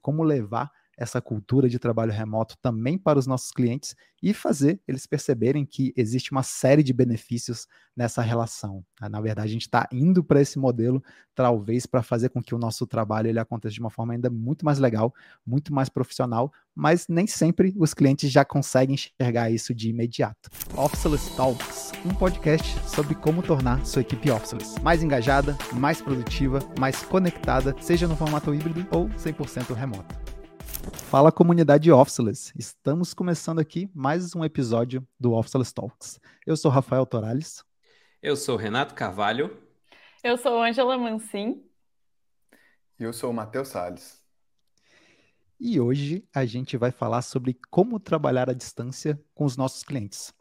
como levar essa cultura de trabalho remoto também para os nossos clientes e fazer eles perceberem que existe uma série de benefícios nessa relação. Tá? Na verdade, a gente está indo para esse modelo, talvez, para fazer com que o nosso trabalho ele aconteça de uma forma ainda muito mais legal, muito mais profissional, mas nem sempre os clientes já conseguem enxergar isso de imediato. Officeless Talks, um podcast sobre como tornar sua equipe officeless mais engajada, mais produtiva, mais conectada, seja no formato híbrido ou 100% remoto. Fala comunidade Officeless, estamos começando aqui mais um episódio do Officeless Talks. Eu sou Rafael Torales. Eu sou Renato Carvalho. Eu sou Angela Mancin. E eu sou o Matheus Salles. E hoje a gente vai falar sobre como trabalhar à distância com os nossos clientes.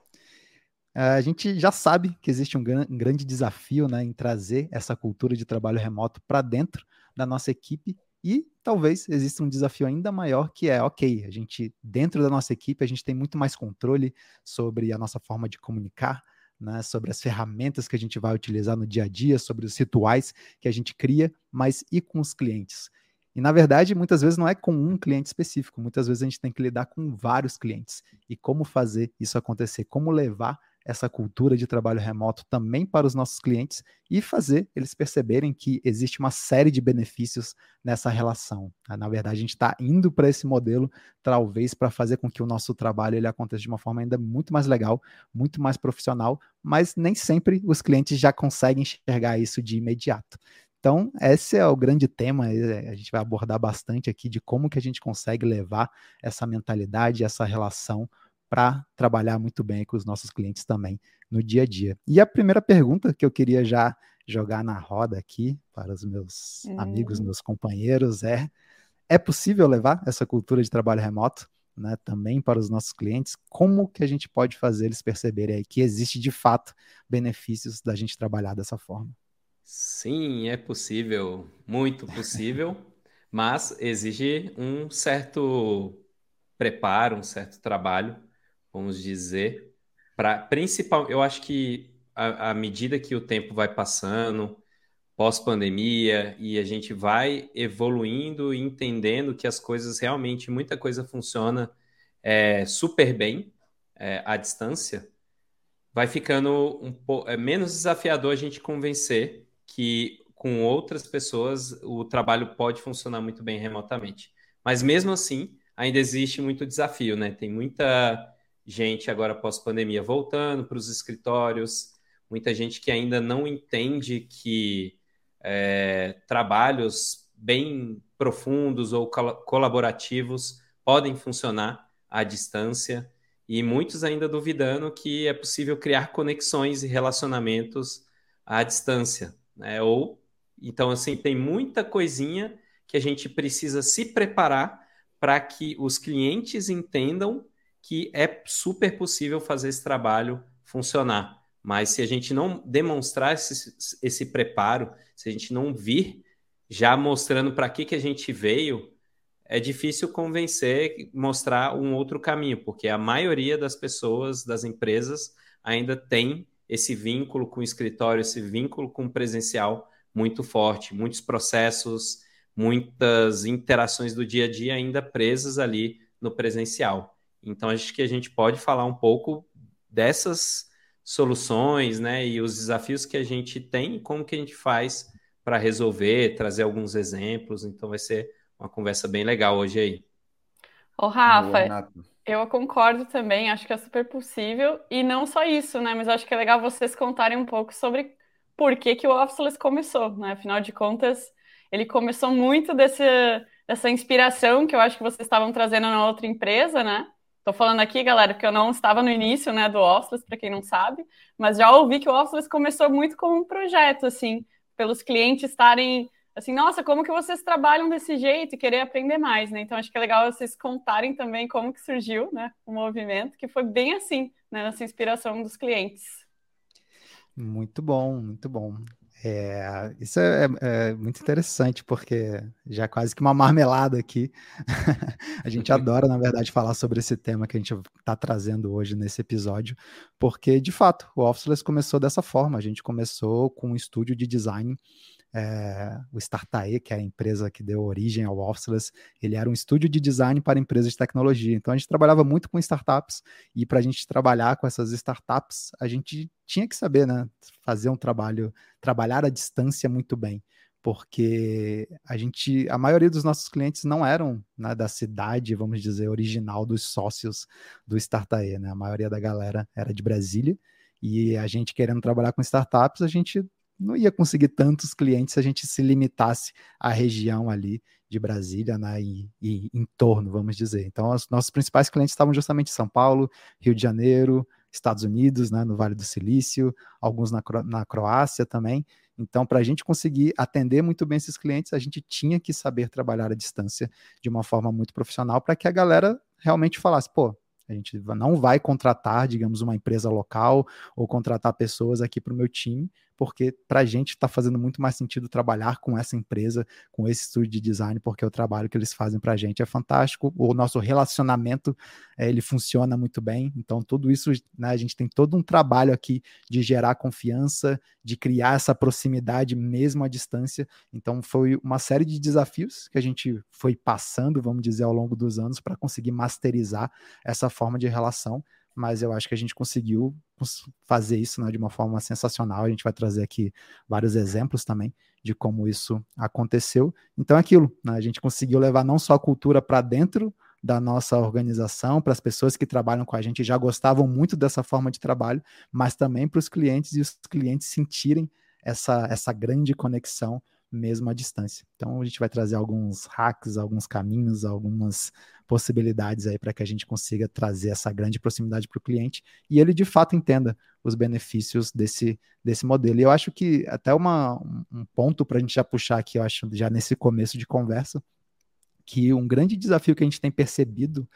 A gente já sabe que existe um, um grande desafio né, em trazer essa cultura de trabalho remoto para dentro da nossa equipe e talvez exista um desafio ainda maior que é, ok, a gente, dentro da nossa equipe, a gente tem muito mais controle sobre a nossa forma de comunicar, né, sobre as ferramentas que a gente vai utilizar no dia a dia, sobre os rituais que a gente cria, mas e com os clientes? E na verdade, muitas vezes não é com um cliente específico, muitas vezes a gente tem que lidar com vários clientes. E como fazer isso acontecer? Como levar essa cultura de trabalho remoto também para os nossos clientes e fazer eles perceberem que existe uma série de benefícios nessa relação. Tá? Na verdade, a gente está indo para esse modelo, talvez, para fazer com que o nosso trabalho ele aconteça de uma forma ainda muito mais legal, muito mais profissional, mas nem sempre os clientes já conseguem enxergar isso de imediato. Então, esse é o grande tema, a gente vai abordar bastante aqui de como que a gente consegue levar essa mentalidade, essa relação para trabalhar muito bem com os nossos clientes também no dia a dia. E a primeira pergunta que eu queria já jogar na roda aqui para os meus hum. amigos, meus companheiros é: é possível levar essa cultura de trabalho remoto? Né, também para os nossos clientes, como que a gente pode fazer eles perceberem aí que existe de fato benefícios da gente trabalhar dessa forma? Sim, é possível, muito possível, mas exige um certo preparo, um certo trabalho vamos dizer, para principal, eu acho que à medida que o tempo vai passando, pós-pandemia, e a gente vai evoluindo e entendendo que as coisas realmente, muita coisa funciona é, super bem é, à distância, vai ficando um pouco é, menos desafiador a gente convencer que com outras pessoas o trabalho pode funcionar muito bem remotamente. Mas mesmo assim, ainda existe muito desafio, né? Tem muita gente agora pós-pandemia voltando para os escritórios, muita gente que ainda não entende que é, trabalhos bem profundos ou colaborativos podem funcionar à distância e muitos ainda duvidando que é possível criar conexões e relacionamentos à distância, né? Ou então assim tem muita coisinha que a gente precisa se preparar para que os clientes entendam que é super possível fazer esse trabalho funcionar. Mas se a gente não demonstrar esse, esse preparo, se a gente não vir já mostrando para que, que a gente veio, é difícil convencer, mostrar um outro caminho, porque a maioria das pessoas, das empresas, ainda tem esse vínculo com o escritório, esse vínculo com o presencial muito forte, muitos processos, muitas interações do dia a dia ainda presas ali no presencial. Então, acho que a gente pode falar um pouco dessas soluções, né, e os desafios que a gente tem e como que a gente faz para resolver, trazer alguns exemplos. Então, vai ser uma conversa bem legal hoje aí. Ô, Rafa, eu concordo também, acho que é super possível. E não só isso, né, mas acho que é legal vocês contarem um pouco sobre por que, que o Officeless começou, né? Afinal de contas, ele começou muito desse, dessa inspiração que eu acho que vocês estavam trazendo na outra empresa, né? Tô falando aqui, galera, porque eu não estava no início, né, do Officeless, para quem não sabe, mas já ouvi que o Officeless começou muito como um projeto, assim, pelos clientes estarem assim, nossa, como que vocês trabalham desse jeito e querer aprender mais, né? Então acho que é legal vocês contarem também como que surgiu, né, o movimento, que foi bem assim, né, nessa inspiração dos clientes. Muito bom, muito bom. É, isso é, é, muito interessante, porque já é quase que uma marmelada aqui. a gente adora, na verdade, falar sobre esse tema que a gente está trazendo hoje nesse episódio, porque, de fato, o Officeless começou dessa forma. A gente começou com um estúdio de design é, o Startae, que é a empresa que deu origem ao Officeless, ele era um estúdio de design para empresas de tecnologia. Então a gente trabalhava muito com startups e para a gente trabalhar com essas startups, a gente tinha que saber, né, fazer um trabalho, trabalhar à distância muito bem porque a gente, a maioria dos nossos clientes não eram né, da cidade, vamos dizer, original dos sócios do Startae, né? A maioria da galera era de Brasília e a gente querendo trabalhar com startups, a gente não ia conseguir tantos clientes se a gente se limitasse à região ali de Brasília né, e, e em torno, vamos dizer. Então, os nossos principais clientes estavam justamente em São Paulo, Rio de Janeiro, Estados Unidos, né, no Vale do Silício, alguns na, na Croácia também. Então, para a gente conseguir atender muito bem esses clientes, a gente tinha que saber trabalhar à distância de uma forma muito profissional para que a galera realmente falasse, pô, a gente não vai contratar, digamos, uma empresa local ou contratar pessoas aqui para o meu time, porque para a gente está fazendo muito mais sentido trabalhar com essa empresa, com esse estúdio de design, porque o trabalho que eles fazem para a gente é fantástico, o nosso relacionamento é, ele funciona muito bem, então tudo isso, né, a gente tem todo um trabalho aqui de gerar confiança, de criar essa proximidade mesmo à distância, então foi uma série de desafios que a gente foi passando, vamos dizer, ao longo dos anos para conseguir masterizar essa forma de relação, mas eu acho que a gente conseguiu fazer isso né, de uma forma sensacional. A gente vai trazer aqui vários exemplos também de como isso aconteceu. Então é aquilo, né, a gente conseguiu levar não só a cultura para dentro da nossa organização, para as pessoas que trabalham com a gente já gostavam muito dessa forma de trabalho, mas também para os clientes e os clientes sentirem essa, essa grande conexão mesmo à distância. Então a gente vai trazer alguns hacks, alguns caminhos, algumas possibilidades aí para que a gente consiga trazer essa grande proximidade para o cliente e ele de fato entenda os benefícios desse, desse modelo. E eu acho que até uma, um ponto para a gente já puxar aqui, eu acho, já nesse começo de conversa, que um grande desafio que a gente tem percebido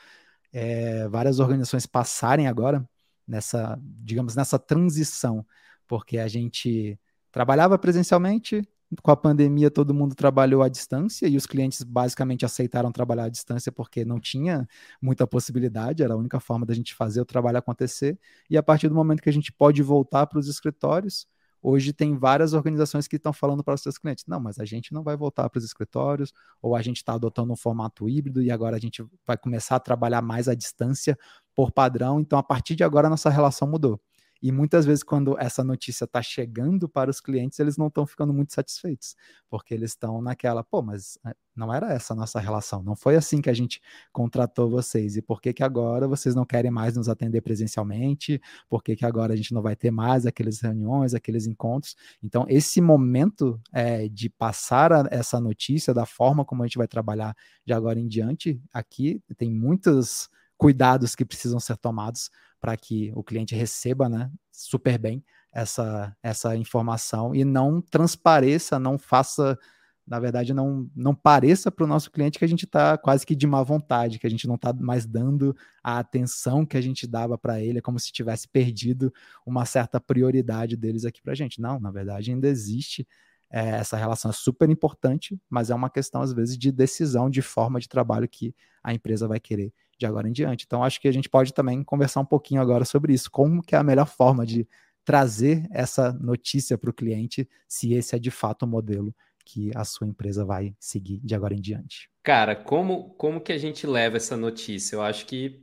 é várias organizações passarem agora nessa, digamos, nessa transição, porque a gente trabalhava presencialmente, com a pandemia, todo mundo trabalhou à distância e os clientes basicamente aceitaram trabalhar à distância porque não tinha muita possibilidade, era a única forma da gente fazer o trabalho acontecer. E a partir do momento que a gente pode voltar para os escritórios, hoje tem várias organizações que estão falando para os seus clientes: não, mas a gente não vai voltar para os escritórios, ou a gente está adotando um formato híbrido e agora a gente vai começar a trabalhar mais à distância por padrão. Então, a partir de agora, a nossa relação mudou. E muitas vezes, quando essa notícia está chegando para os clientes, eles não estão ficando muito satisfeitos, porque eles estão naquela, pô, mas é, não era essa a nossa relação, não foi assim que a gente contratou vocês, e por que, que agora vocês não querem mais nos atender presencialmente? Por que, que agora a gente não vai ter mais aqueles reuniões, aqueles encontros? Então, esse momento é, de passar a, essa notícia da forma como a gente vai trabalhar de agora em diante, aqui tem muitos cuidados que precisam ser tomados para que o cliente receba né, super bem essa, essa informação e não transpareça, não faça, na verdade, não, não pareça para o nosso cliente que a gente está quase que de má vontade, que a gente não está mais dando a atenção que a gente dava para ele, é como se tivesse perdido uma certa prioridade deles aqui para a gente. Não, na verdade, ainda existe é, essa relação é super importante, mas é uma questão, às vezes, de decisão, de forma de trabalho que a empresa vai querer de agora em diante. Então, acho que a gente pode também conversar um pouquinho agora sobre isso, como que é a melhor forma de trazer essa notícia para o cliente, se esse é de fato o modelo que a sua empresa vai seguir de agora em diante. Cara, como, como que a gente leva essa notícia? Eu acho que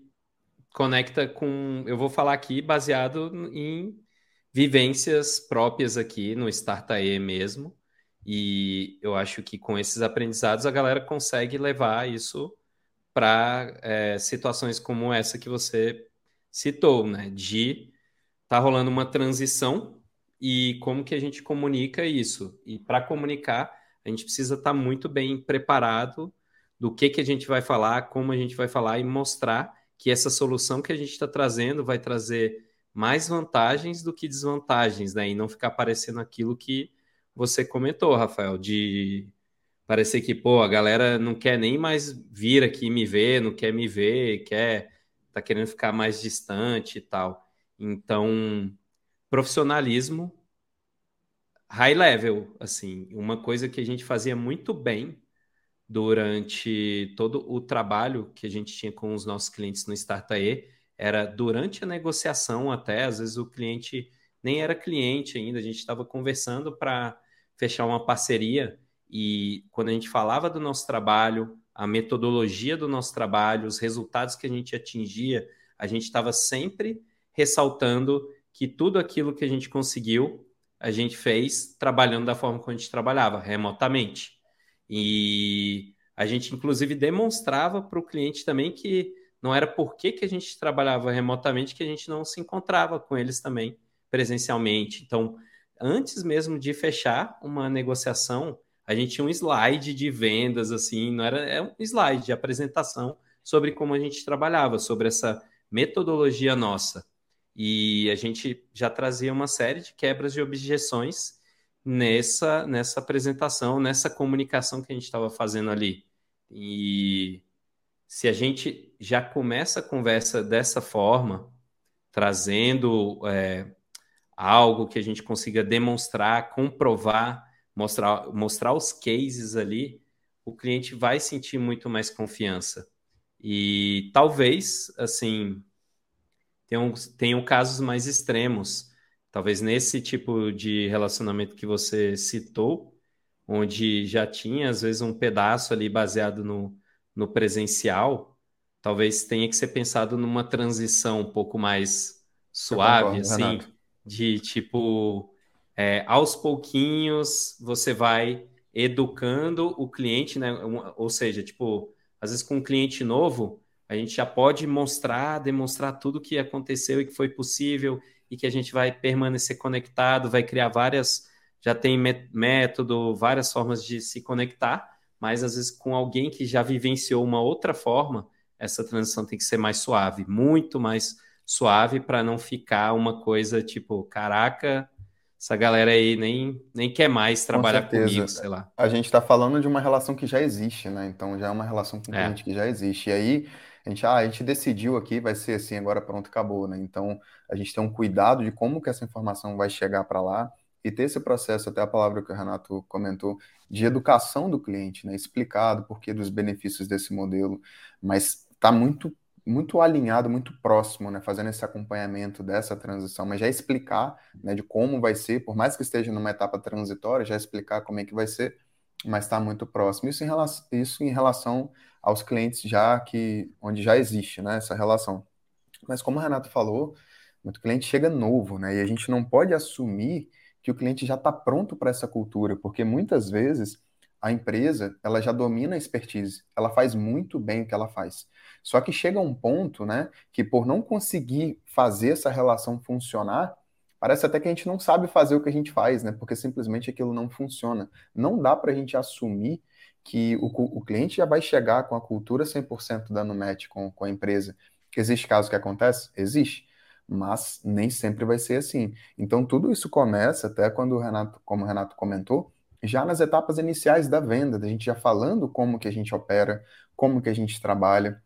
conecta com. Eu vou falar aqui baseado em vivências próprias aqui no Startae mesmo. E eu acho que com esses aprendizados a galera consegue levar isso para é, situações como essa que você citou, né? De tá rolando uma transição e como que a gente comunica isso. E para comunicar, a gente precisa estar tá muito bem preparado do que que a gente vai falar, como a gente vai falar e mostrar que essa solução que a gente está trazendo vai trazer mais vantagens do que desvantagens, né? E não ficar parecendo aquilo que você comentou, Rafael, de parecer que, pô, a galera não quer nem mais vir aqui me ver, não quer me ver, quer, tá querendo ficar mais distante e tal. Então, profissionalismo high level, assim, uma coisa que a gente fazia muito bem durante todo o trabalho que a gente tinha com os nossos clientes no Startae, era durante a negociação até, às vezes o cliente nem era cliente ainda, a gente estava conversando para fechar uma parceria e quando a gente falava do nosso trabalho, a metodologia do nosso trabalho, os resultados que a gente atingia, a gente estava sempre ressaltando que tudo aquilo que a gente conseguiu, a gente fez trabalhando da forma como a gente trabalhava, remotamente. E a gente, inclusive, demonstrava para o cliente também que não era porque que a gente trabalhava remotamente que a gente não se encontrava com eles também presencialmente. Então, antes mesmo de fechar uma negociação, a gente tinha um slide de vendas, assim, não era é um slide de apresentação sobre como a gente trabalhava, sobre essa metodologia nossa. E a gente já trazia uma série de quebras de objeções nessa, nessa apresentação, nessa comunicação que a gente estava fazendo ali. E se a gente já começa a conversa dessa forma, trazendo é, algo que a gente consiga demonstrar, comprovar, mostrar, mostrar os cases ali, o cliente vai sentir muito mais confiança. E talvez, assim, tenham, tenham casos mais extremos. Talvez nesse tipo de relacionamento que você citou, onde já tinha, às vezes, um pedaço ali baseado no, no presencial, talvez tenha que ser pensado numa transição um pouco mais suave, concordo, assim, Renato. de tipo, é, aos pouquinhos você vai educando o cliente, né? Ou seja, tipo, às vezes com um cliente novo, a gente já pode mostrar, demonstrar tudo o que aconteceu e que foi possível e que a gente vai permanecer conectado, vai criar várias, já tem método, várias formas de se conectar, mas às vezes com alguém que já vivenciou uma outra forma, essa transição tem que ser mais suave, muito mais suave para não ficar uma coisa tipo, caraca, essa galera aí nem, nem quer mais trabalhar com comigo, sei lá. A gente está falando de uma relação que já existe, né? Então já é uma relação com o é. cliente que já existe. E aí a gente, ah, a gente decidiu aqui, vai ser assim, agora pronto, acabou, né? Então a gente tem um cuidado de como que essa informação vai chegar para lá e ter esse processo, até a palavra que o Renato comentou, de educação do cliente, né? Explicado por que dos benefícios desse modelo, mas está muito muito alinhado, muito próximo, né, fazendo esse acompanhamento dessa transição, mas já explicar, né, de como vai ser, por mais que esteja numa etapa transitória, já explicar como é que vai ser, mas está muito próximo. Isso em, relação, isso em relação aos clientes já que, onde já existe, né, essa relação. Mas como o Renato falou, muito cliente chega novo, né, e a gente não pode assumir que o cliente já está pronto para essa cultura, porque muitas vezes a empresa ela já domina a expertise, ela faz muito bem o que ela faz. Só que chega um ponto, né, que por não conseguir fazer essa relação funcionar, parece até que a gente não sabe fazer o que a gente faz, né, porque simplesmente aquilo não funciona. Não dá para a gente assumir que o, o cliente já vai chegar com a cultura 100% dando match com, com a empresa. Existe caso que acontece? Existe mas nem sempre vai ser assim. Então tudo isso começa até quando o Renato, como o Renato comentou, já nas etapas iniciais da venda, da gente já falando como que a gente opera, como que a gente trabalha.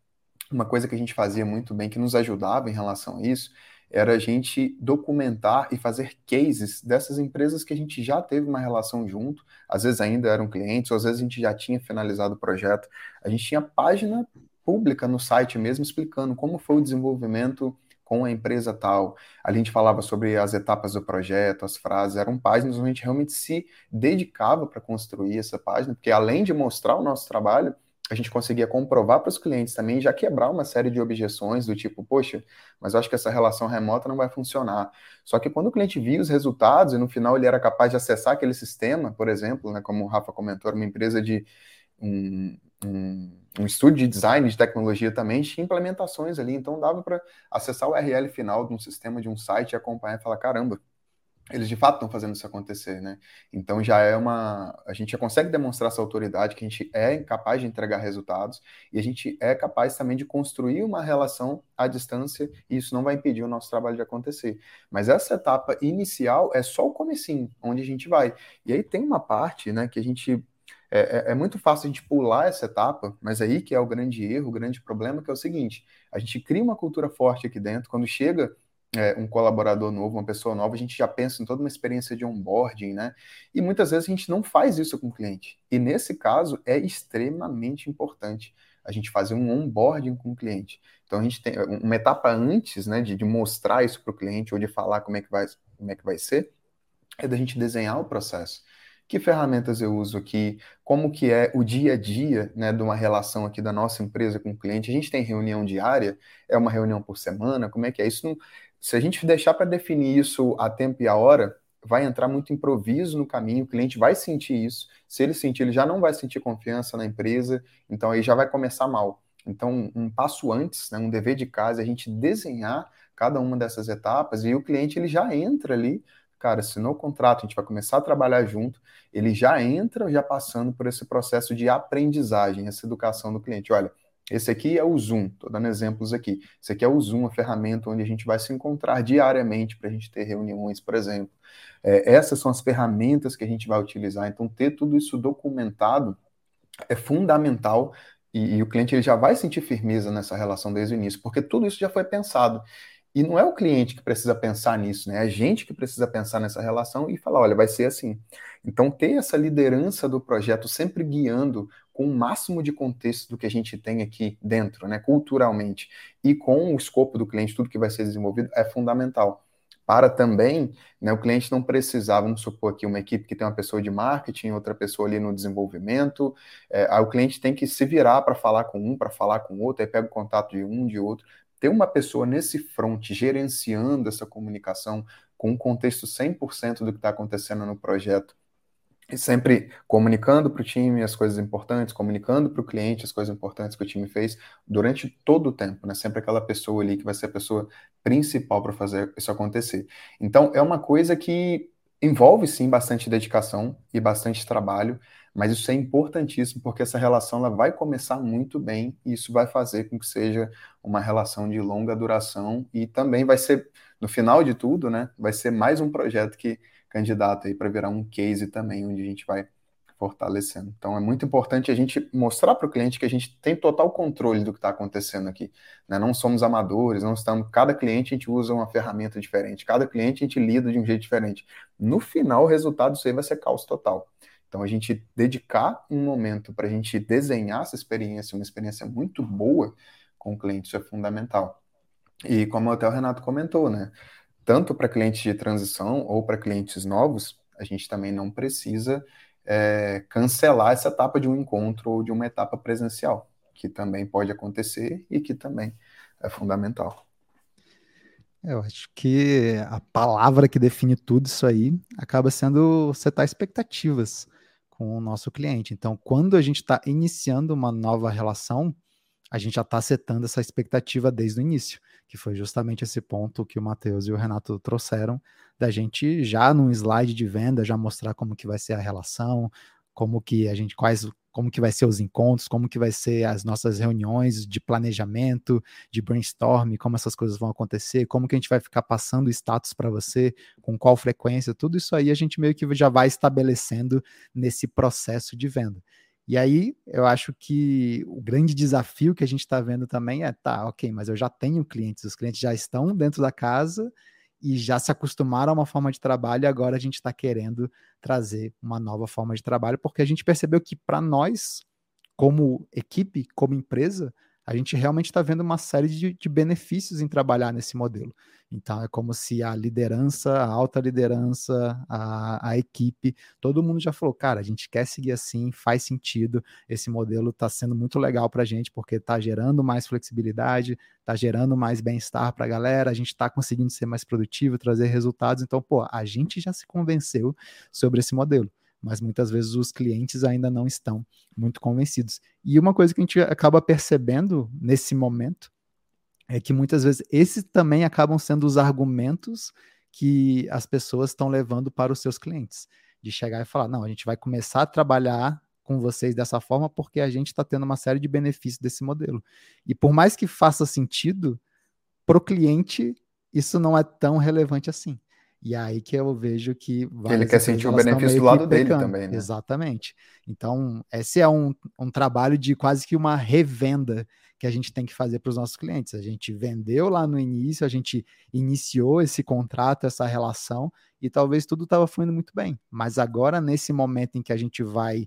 Uma coisa que a gente fazia muito bem, que nos ajudava em relação a isso, era a gente documentar e fazer cases dessas empresas que a gente já teve uma relação junto, às vezes ainda eram clientes, ou às vezes a gente já tinha finalizado o projeto. A gente tinha página pública no site mesmo explicando como foi o desenvolvimento com a empresa tal. A gente falava sobre as etapas do projeto, as frases, eram páginas onde a gente realmente se dedicava para construir essa página, porque além de mostrar o nosso trabalho, a gente conseguia comprovar para os clientes também, já quebrar uma série de objeções do tipo, poxa, mas eu acho que essa relação remota não vai funcionar. Só que quando o cliente via os resultados e no final ele era capaz de acessar aquele sistema, por exemplo, né, como o Rafa comentou, uma empresa de um, um um estúdio de design de tecnologia também tinha implementações ali, então dava para acessar o URL final de um sistema, de um site e acompanhar e falar, caramba, eles de fato estão fazendo isso acontecer, né? Então já é uma. A gente já consegue demonstrar essa autoridade que a gente é capaz de entregar resultados e a gente é capaz também de construir uma relação à distância e isso não vai impedir o nosso trabalho de acontecer. Mas essa etapa inicial é só o comecinho, onde a gente vai. E aí tem uma parte, né, que a gente é, é, é, muito fácil a gente pular essa etapa, mas aí que é o grande erro, o grande problema, que é o seguinte: a gente cria uma cultura forte aqui dentro, quando chega é, um colaborador novo, uma pessoa nova, a gente já pensa em toda uma experiência de onboarding, né? E muitas vezes a gente não faz isso com o cliente. E nesse caso é extremamente importante a gente fazer um onboarding com o cliente. Então a gente tem uma etapa antes, né, de, de mostrar isso para o cliente ou de falar como é que vai, como é que vai ser, é da gente desenhar o processo. que ferramentas eu uso aqui, como que é o dia a dia né, de uma relação aqui da nossa empresa com o cliente. A gente tem reunião diária, é uma reunião por semana, como é que é? Isso não, se a gente deixar para definir isso a tempo e a hora, vai entrar muito improviso no caminho, o cliente vai sentir isso. Se ele sentir, ele já não vai sentir confiança na empresa, então aí já vai começar mal. Então, um passo antes, né, um dever de casa, é a gente desenhar cada uma dessas etapas e o cliente ele já entra ali, cara, assinou o contrato, a gente vai começar a trabalhar junto, ele já entra já passando por esse processo de aprendizagem, essa educação do cliente. Olha, esse aqui é o Zoom, estou dando exemplos aqui. Esse aqui é o Zoom, a ferramenta onde a gente vai se encontrar diariamente para a gente ter reuniões, por exemplo. É, essas são as ferramentas que a gente vai utilizar. Então, ter tudo isso documentado é fundamental e, e, o cliente ele já vai sentir firmeza nessa relação desde o início, porque tudo isso já foi pensado. E não é o cliente que precisa pensar nisso, né? É a gente que precisa pensar nessa relação e falar, olha, vai ser assim. Então, ter essa liderança do projeto sempre guiando com o máximo de contexto do que a gente tem aqui dentro, né, culturalmente, e com o escopo do cliente, tudo que vai ser desenvolvido, é fundamental. Para também, né, o cliente não precisar, vamos supor aqui, uma equipe que tem uma pessoa de marketing, outra pessoa ali no desenvolvimento, é, aí o cliente tem que se virar para falar com um, para falar com outro, aí pega o contato de um, de outro. Ter uma pessoa nesse front gerenciando essa comunicação com um contexto 100% do que está acontecendo no projeto, e sempre comunicando para o time as coisas importantes, comunicando para o cliente as coisas importantes que o time fez durante todo o tempo, né? Sempre aquela pessoa ali que vai ser a pessoa principal para fazer isso acontecer. Então, é uma coisa que envolve sim bastante dedicação e bastante trabalho, mas isso é importantíssimo porque essa relação ela vai começar muito bem e isso vai fazer com que seja uma relação de longa duração e também vai ser, no final de tudo, né? Vai ser mais um projeto que candidato aí para virar um case também, onde a gente vai fortalecendo. Então é muito importante a gente mostrar para o cliente que a gente tem total controle do que está acontecendo aqui. Né? Não somos amadores, não estamos. Cada cliente a gente usa uma ferramenta diferente, cada cliente a gente lida de um jeito diferente. No final, o resultado disso aí vai ser caos total. Então a gente dedicar um momento para a gente desenhar essa experiência, uma experiência muito boa com o cliente, isso é fundamental. E como até o Renato comentou, né? Tanto para clientes de transição ou para clientes novos, a gente também não precisa é, cancelar essa etapa de um encontro ou de uma etapa presencial, que também pode acontecer e que também é fundamental. Eu acho que a palavra que define tudo isso aí acaba sendo setar expectativas com o nosso cliente. Então, quando a gente está iniciando uma nova relação, a gente já está setando essa expectativa desde o início que foi justamente esse ponto que o Matheus e o Renato trouxeram, da gente já num slide de venda já mostrar como que vai ser a relação, como que a gente quais como que vai ser os encontros, como que vai ser as nossas reuniões de planejamento, de brainstorm, como essas coisas vão acontecer, como que a gente vai ficar passando status para você, com qual frequência, tudo isso aí a gente meio que já vai estabelecendo nesse processo de venda. E aí eu acho que o grande desafio que a gente está vendo também é, tá, ok, mas eu já tenho clientes, os clientes já estão dentro da casa e já se acostumaram a uma forma de trabalho e agora a gente está querendo trazer uma nova forma de trabalho, porque a gente percebeu que para nós, como equipe, como empresa, a gente realmente está vendo uma série de, de, benefícios em trabalhar nesse modelo. Então, é como se a liderança, a alta liderança, a, a equipe, todo mundo já falou, cara, a gente quer seguir assim, faz sentido, esse modelo está sendo muito legal para a gente, porque está gerando mais flexibilidade, está gerando mais bem-estar para a galera, a gente está conseguindo ser mais produtivo, trazer resultados. Então, pô, a gente já se convenceu sobre esse modelo mas muitas vezes os clientes ainda não estão muito convencidos. E uma coisa que a gente acaba percebendo nesse momento é que muitas vezes esses também acabam sendo os argumentos que as pessoas estão levando para os seus clientes. De chegar e falar: não, a gente vai começar a trabalhar com vocês dessa forma porque a gente está tendo uma série de benefícios desse modelo. E por mais que faça sentido, para o cliente, isso não é tão relevante assim. E é aí que eu vejo que ele quer sentir o benefício do lado dele também, né? Exatamente. Então, esse é um, um trabalho de quase que uma revenda que a gente tem que fazer para os nossos clientes. A gente vendeu lá no início, a gente iniciou esse contrato, essa relação, e talvez tudo estava fluindo muito bem. Mas agora, nesse momento em que a gente vai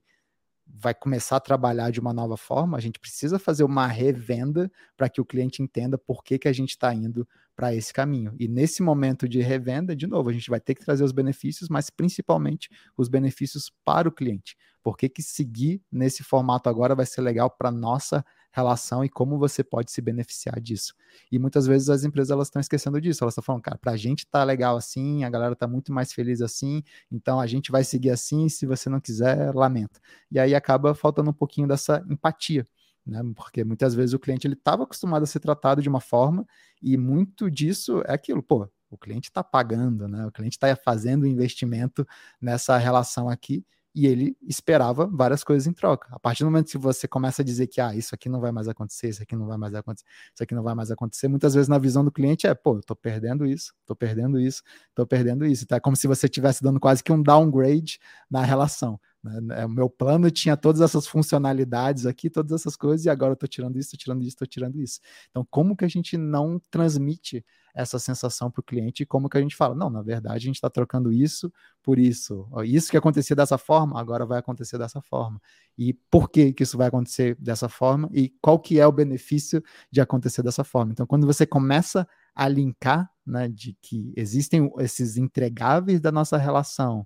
vai começar a trabalhar de uma nova forma, a gente precisa fazer uma revenda para que o cliente entenda por que, que a gente está indo para esse caminho. E nesse momento de revenda, de novo, a gente vai ter que trazer os benefícios, mas principalmente os benefícios para o cliente. Por que, que seguir nesse formato agora vai ser legal para nossa relação e como você pode se beneficiar disso. E muitas vezes as empresas elas estão esquecendo disso, elas estão falando, cara, para a gente tá legal assim, a galera tá muito mais feliz assim, então a gente vai seguir assim, se você não quiser, lamenta. E aí acaba faltando um pouquinho dessa empatia. Né? Porque muitas vezes o cliente ele estava acostumado a ser tratado de uma forma e muito disso é aquilo, pô, o cliente está pagando, né? O cliente está fazendo investimento nessa relação aqui e ele esperava várias coisas em troca. A partir do momento que você começa a dizer que ah, isso aqui não vai mais acontecer, isso aqui não vai mais acontecer, isso aqui não vai mais acontecer, muitas vezes na visão do cliente é, pô, eu tô perdendo isso, tô perdendo isso, tô perdendo isso. Então é como se você estivesse dando quase que um downgrade na relação. Né? É, o meu plano tinha todas essas funcionalidades aqui, todas essas coisas, e agora eu tô tirando isso, tô tirando isso, tô tirando isso. Então, como que a gente não transmite essa sensação para o cliente e como que a gente fala, não, na verdade a gente está trocando isso por isso, isso que acontecia dessa forma, agora vai acontecer dessa forma. E por que que isso vai acontecer dessa forma e qual que é o benefício de acontecer dessa forma. Então, quando você começa a linkar, né, de que existem esses entregáveis da nossa relação,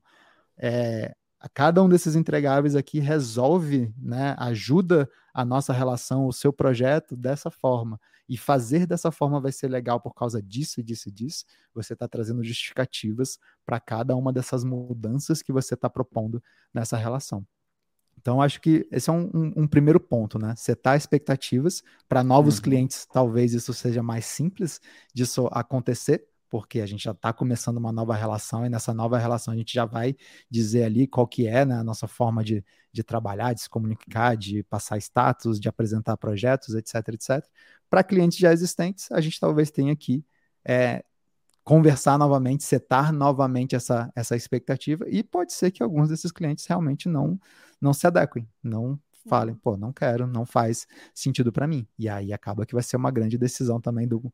é, cada um desses entregáveis aqui resolve, né, ajuda a nossa relação, o seu projeto dessa forma. E fazer dessa forma vai ser legal por causa disso, disso, disso. Você está trazendo justificativas para cada uma dessas mudanças que você está propondo nessa relação. Então, acho que esse é um, um, um primeiro ponto, né? Setar expectativas para novos uhum. clientes, talvez isso seja mais simples disso acontecer, porque a gente já está começando uma nova relação e nessa nova relação a gente já vai dizer ali qual que é né, a nossa forma de, de trabalhar, de se comunicar, de passar status, de apresentar projetos, etc, etc. Para clientes já existentes, a gente talvez tenha que é, conversar novamente, setar novamente essa, essa expectativa e pode ser que alguns desses clientes realmente não, não se adequem, não falem, pô, não quero, não faz sentido para mim. E aí acaba que vai ser uma grande decisão também do,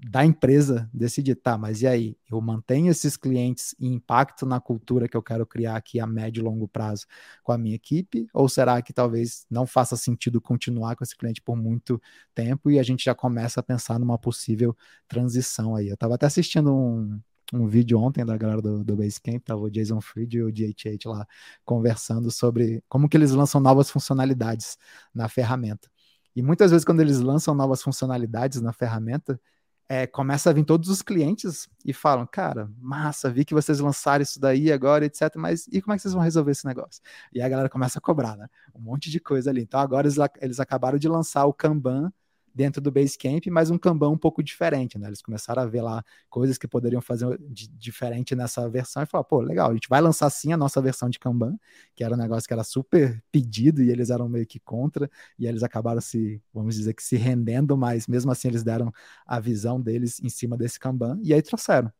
da empresa decidir, tá, mas e aí? Eu mantenho esses clientes e impacto na cultura que eu quero criar aqui a médio e longo prazo com a minha equipe? Ou será que talvez não faça sentido continuar com esse cliente por muito tempo e a gente já começa a pensar numa possível transição aí? Eu estava até assistindo um, um vídeo ontem da galera do, do Basecamp, tava o Jason Fried e o DHH lá conversando sobre como que eles lançam novas funcionalidades na ferramenta. E muitas vezes quando eles lançam novas funcionalidades na ferramenta, é, começa a vir todos os clientes e falam, cara, massa, vi que vocês lançaram isso daí agora, etc. Mas e como é que vocês vão resolver esse negócio? E a galera começa a cobrar, né? Um monte de coisa ali. Então agora eles, eles acabaram de lançar o Kanban dentro do Basecamp, mas um Kanban um pouco diferente, né? Eles começaram a ver lá coisas que poderiam fazer de, diferente nessa versão e falar, pô, legal, a gente vai lançar sim a nossa versão de Kanban, que era um negócio que era super pedido e eles eram meio que contra, e eles acabaram se, vamos dizer que se rendendo, mas mesmo assim eles deram a visão deles em cima desse Kanban e aí trouxeram.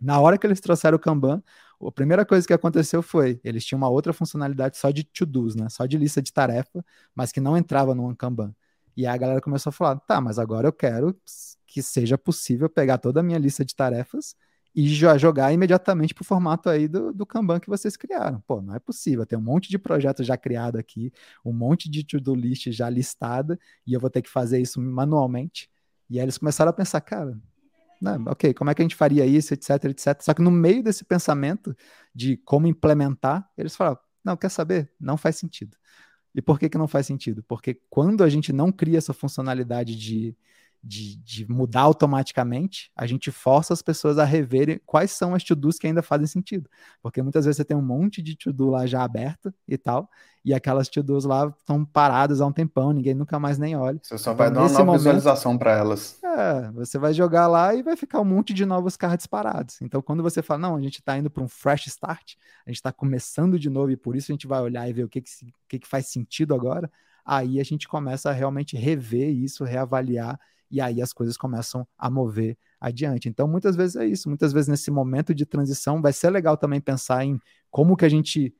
Na hora que eles trouxeram o Kanban, a primeira coisa que aconteceu foi, eles tinham uma outra funcionalidade só de to-dos, né? Só de lista de tarefa, mas que não entrava no Kanban. E aí a galera começou a falar: tá, mas agora eu quero que seja possível pegar toda a minha lista de tarefas e já jogar imediatamente para o formato aí do, do Kanban que vocês criaram. Pô, não é possível. Tem um monte de projeto já criado aqui, um monte de to-do list já listada, e eu vou ter que fazer isso manualmente. E aí eles começaram a pensar, cara, né, ok, como é que a gente faria isso, etc, etc. Só que no meio desse pensamento de como implementar, eles falaram, não, quer saber? Não faz sentido. E por que, que não faz sentido? Porque quando a gente não cria essa funcionalidade de, de, de mudar automaticamente, a gente força as pessoas a reverem quais são as to-dos que ainda fazem sentido. Porque muitas vezes você tem um monte de to-do lá já aberta e tal, e aquelas to-dos lá estão paradas há um tempão, ninguém nunca mais nem olha. Você só então, vai dar uma nova momento, visualização para elas. É, você vai jogar lá e vai ficar um monte de novos cards parados. Então, quando você fala, não, a gente está indo para um fresh start, a gente está começando de novo e por isso a gente vai olhar e ver o que, que, que, que faz sentido agora, aí a gente começa a realmente rever isso, reavaliar e aí as coisas começam a mover adiante. Então, muitas vezes é isso. Muitas vezes nesse momento de transição vai ser legal também pensar em como que a gente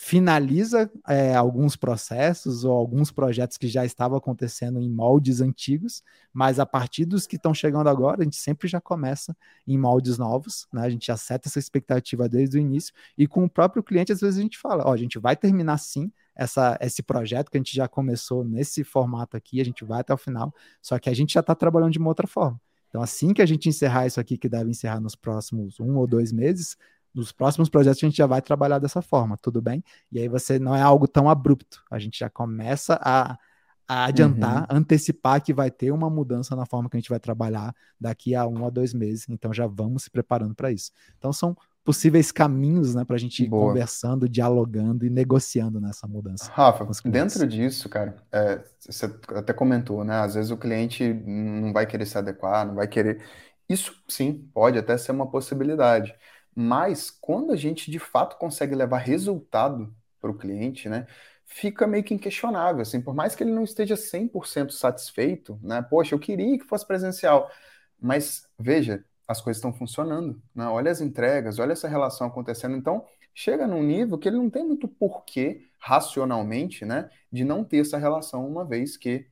finaliza é, alguns processos ou alguns projetos que já estavam acontecendo em moldes antigos, mas a partir dos que estão chegando agora, a gente sempre já começa em moldes novos, né? A gente seta essa expectativa desde o início e com o próprio cliente, às vezes a gente fala, ó, a gente vai terminar sim essa, esse projeto que a gente já começou nesse formato aqui, a gente vai até o final, só que a gente já está trabalhando de uma outra forma. Então, assim que a gente encerrar isso aqui, que deve encerrar nos próximos um ou dois meses, nos próximos projetos a gente já vai trabalhar dessa forma, tudo bem? E aí você não é algo tão abrupto, a gente já começa a, a adiantar, uhum. antecipar que vai ter uma mudança na forma que a gente vai trabalhar daqui a um a dois meses, então já vamos se preparando para isso. Então são possíveis caminhos né, para a gente ir Boa. conversando, dialogando e negociando nessa mudança. Rafa, dentro disso, cara, é, você até comentou, né? Às vezes o cliente não vai querer se adequar, não vai querer. Isso sim, pode até ser uma possibilidade. Mas quando a gente de fato consegue levar resultado para o cliente, né? Fica meio que inquestionável, assim, por mais que ele não esteja 100% satisfeito, né? Poxa, eu queria que fosse presencial, mas veja, as coisas estão funcionando, né? Olha as entregas, olha essa relação acontecendo. Então, chega num nível que ele não tem muito porquê, racionalmente, né, de não ter essa relação, uma vez que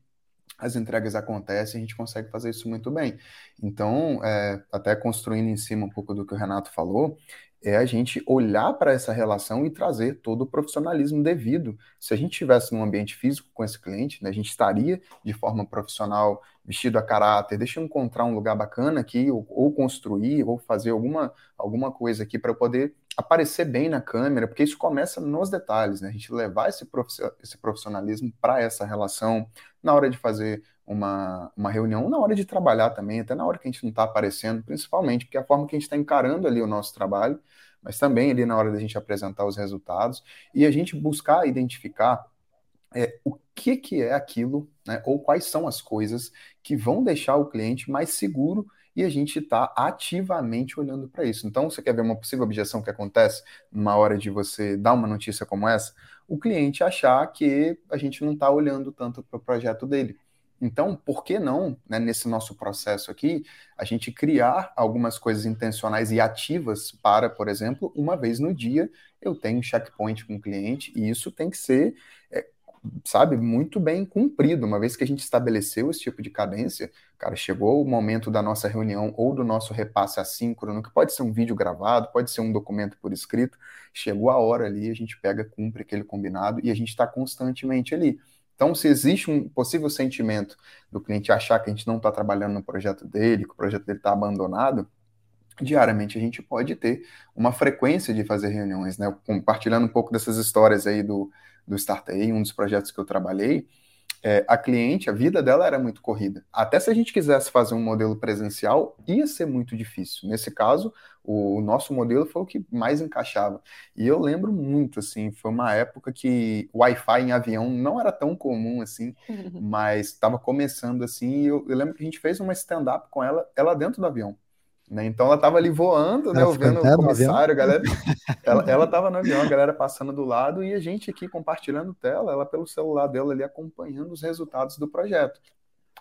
as entregas acontecem, a gente consegue fazer isso muito bem. Então, é, até construindo em cima um pouco do que o Renato falou, é a gente olhar para essa relação e trazer todo o profissionalismo devido. Se a gente estivesse num ambiente físico com esse cliente, né, a gente estaria de forma profissional, vestido a caráter, deixa eu encontrar um lugar bacana aqui, ou, ou construir, ou fazer alguma, alguma coisa aqui para eu poder aparecer bem na câmera, porque isso começa nos detalhes, né? A gente levar esse, esse profissionalismo para essa relação na hora de fazer uma, uma reunião, na hora de trabalhar também, até na hora que a gente não está aparecendo, principalmente, porque é a forma que a gente está encarando ali o nosso trabalho, mas também ali na hora da gente apresentar os resultados e a gente buscar identificar é, o que, que é aquilo, né, ou quais são as coisas que vão deixar o cliente mais seguro e a gente está ativamente olhando para isso. Então, você quer ver uma possível objeção que acontece numa hora de você dar uma notícia como essa? O cliente achar que a gente não está olhando tanto para o projeto dele. Então, por que não, né, nesse nosso processo aqui, a gente criar algumas coisas intencionais e ativas para, por exemplo, uma vez no dia eu tenho um checkpoint com o cliente e isso tem que ser, é, sabe, muito bem cumprido. Uma vez que a gente estabeleceu esse tipo de cadência, cara, chegou o momento da nossa reunião ou do nosso repasse assíncrono, que pode ser um vídeo gravado, pode ser um documento por escrito, chegou a hora ali, a gente pega, cumpre aquele combinado e a gente está constantemente ali. Então, se existe um possível sentimento do cliente achar que a gente não está trabalhando no projeto dele, que o projeto dele está abandonado, diariamente a gente pode ter uma frequência de fazer reuniões, né? Compartilhando um pouco dessas histórias aí do, do Startay, um dos projetos que eu trabalhei, é, a cliente, a vida dela era muito corrida. Até se a gente quisesse fazer um modelo presencial, ia ser muito difícil. Nesse caso, o, o nosso modelo foi o que mais encaixava. E eu lembro muito, assim, foi uma época que o Wi-Fi em avião não era tão comum, assim, mas estava começando, assim, e eu, eu lembro que a gente fez uma stand-up com ela, ela dentro do avião. Né? Então ela estava ali voando, né? Vendo o comissário, a galera. Ela estava no avião, a galera passando do lado e a gente aqui compartilhando tela, ela pelo celular dela ali acompanhando os resultados do projeto.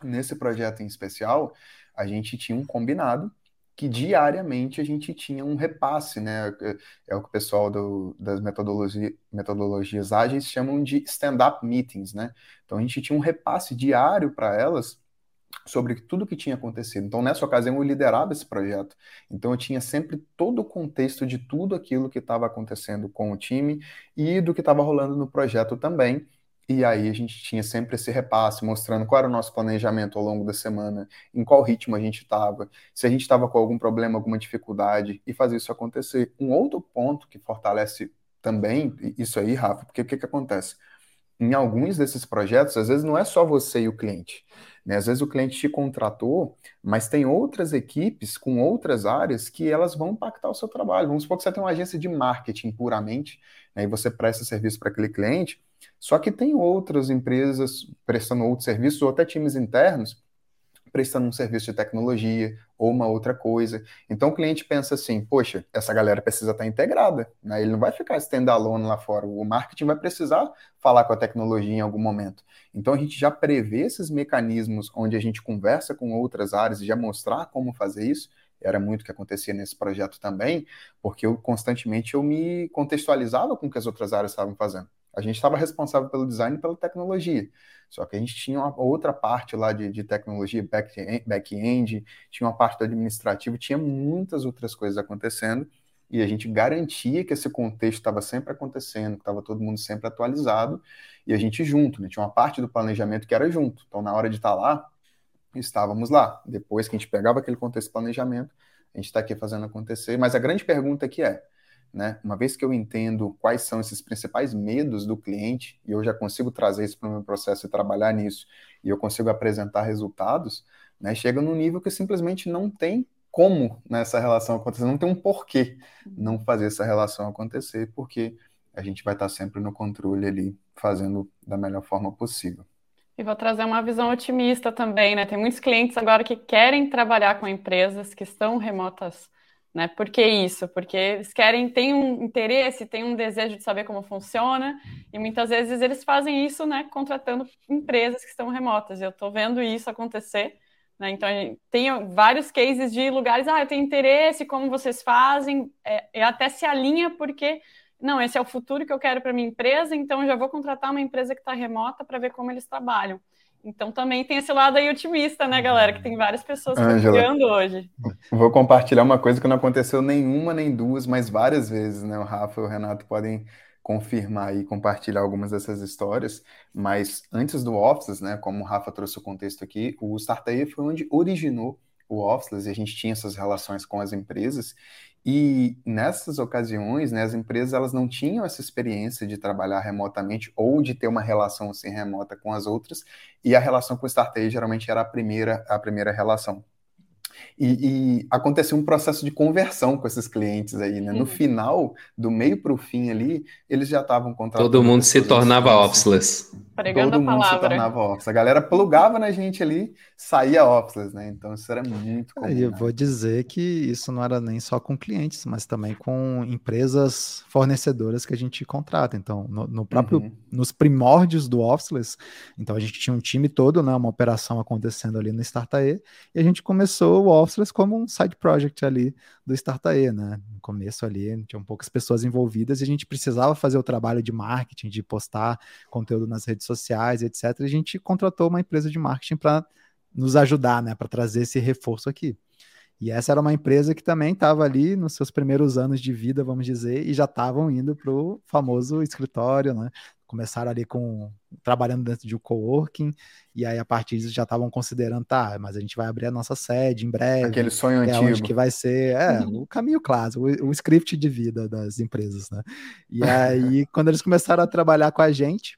Nesse projeto em especial, a gente tinha um combinado que diariamente a gente tinha um repasse, né? É, é o que o pessoal do, das metodologia, metodologias ágeis chamam de stand-up meetings, né? Então a gente tinha um repasse diário para elas sobre tudo que tinha acontecido. Então, nessa ocasião, eu liderava esse projeto. Então, eu tinha sempre todo o contexto de tudo aquilo que estava acontecendo com o time e do que estava rolando no projeto também. E aí a gente tinha sempre esse repasse, mostrando qual era o nosso planejamento ao longo da semana, em qual ritmo a gente estava, se a gente estava com algum problema, alguma dificuldade, e fazer isso acontecer. Um outro ponto que fortalece também isso aí, Rafa, porque o que, que acontece? Em alguns desses projetos, às vezes não é só você e o cliente. Né? Às vezes o cliente te contratou, mas tem outras equipes com outras áreas que elas vão impactar o seu trabalho. Vamos supor que você tem uma agência de marketing puramente, né, e você presta serviço para aquele cliente, só que tem outras empresas prestando outros serviços, ou até times internos, prestando um serviço de tecnologia ou uma outra coisa. Então o cliente pensa assim, poxa, essa galera precisa estar integrada, né? Ele não vai ficar standalone lá fora. O marketing vai precisar falar com a tecnologia em algum momento. Então a gente já prevê esses mecanismos onde a gente conversa com outras áreas e já mostrar como fazer isso. Era muito o que acontecia nesse projeto também, porque eu constantemente eu me contextualizava com o que as outras áreas estavam fazendo. A gente estava responsável pelo design e pela tecnologia. Só que a gente tinha uma outra parte lá de, de tecnologia, back-end, back tinha uma parte do administrativo, tinha muitas outras coisas acontecendo, e a gente garantia que esse contexto estava sempre acontecendo, que estava todo mundo sempre atualizado, e a gente junto, né? Tinha uma parte do planejamento que era junto. Então, na hora de estar tá lá, estávamos lá. Depois que a gente pegava aquele contexto de planejamento, a gente está aqui fazendo acontecer. Mas a grande pergunta aqui é, né? Uma vez que eu entendo quais são esses principais medos do cliente, e eu já consigo trazer isso para o meu processo e trabalhar nisso, e eu consigo apresentar resultados, né? Chega num nível que simplesmente não tem como nessa relação acontecer, não tem um porquê não fazer essa relação acontecer, porque a gente vai estar sempre no controle ali, fazendo da melhor forma possível. E vou trazer uma visão otimista também, né? Tem muitos clientes agora que querem trabalhar com empresas que estão remotas, né? Por que isso? Porque eles querem, têm um interesse, têm um desejo de saber como funciona, e muitas vezes eles fazem isso, né? Contratando empresas que estão remotas. Eu estou vendo isso acontecer, né? Então, tem vários cases de lugares, ah, eu tenho interesse, como vocês fazem, é, até se alinha porque não, esse é o futuro que eu quero para minha empresa, então já vou contratar uma empresa que está remota para ver como eles trabalham. Então também tem esse lado aí otimista, né, galera? Que tem várias pessoas procurando hoje. Vou compartilhar uma coisa que não aconteceu nenhuma nem duas, mas várias vezes, né? O Rafa e o Renato podem confirmar e compartilhar algumas dessas histórias. Mas antes do Office, né? Como o Rafa trouxe o contexto aqui, o Startup foi onde originou o Office e a gente tinha essas relações com as empresas e nessas ocasiões, né, as empresas elas não tinham essa experiência de trabalhar remotamente ou de ter uma relação assim remota com as outras, e a relação com o Startay geralmente era a primeira, a primeira relação. E, e aconteceu um processo de conversão com esses clientes aí, né? No final, do meio para o fim ali, eles já estavam contratando. Todo mundo se tornava officeless. Pregando Todo mundo se tornava officeless. A galera plugava na gente ali, saía officeless, né? Então isso era muito comum. eu né? vou dizer que isso não era nem só com clientes, mas também com empresas fornecedoras que a gente contrata. Então, no, no próprio, uhum. nos primórdios do officeless, então a gente tinha um time todo, né? Uma operação acontecendo ali no Startae, e a gente começou o como um side project ali do Startae, né? No começo ali tinham poucas pessoas envolvidas e a gente precisava fazer o trabalho de marketing, de postar conteúdo nas redes sociais, etc. E a gente contratou uma empresa de marketing para nos ajudar, né? Para trazer esse reforço aqui. E essa era uma empresa que também estava ali nos seus primeiros anos de vida, vamos dizer, e já estavam indo para o famoso escritório, né? começaram ali com trabalhando dentro de um coworking e aí a partir disso já estavam considerando tá, mas a gente vai abrir a nossa sede em breve. Aquele sonho é antigo. Onde que vai ser, é, uhum. o caminho clássico, o, o, script de vida das empresas, né? E aí quando eles começaram a trabalhar com a gente,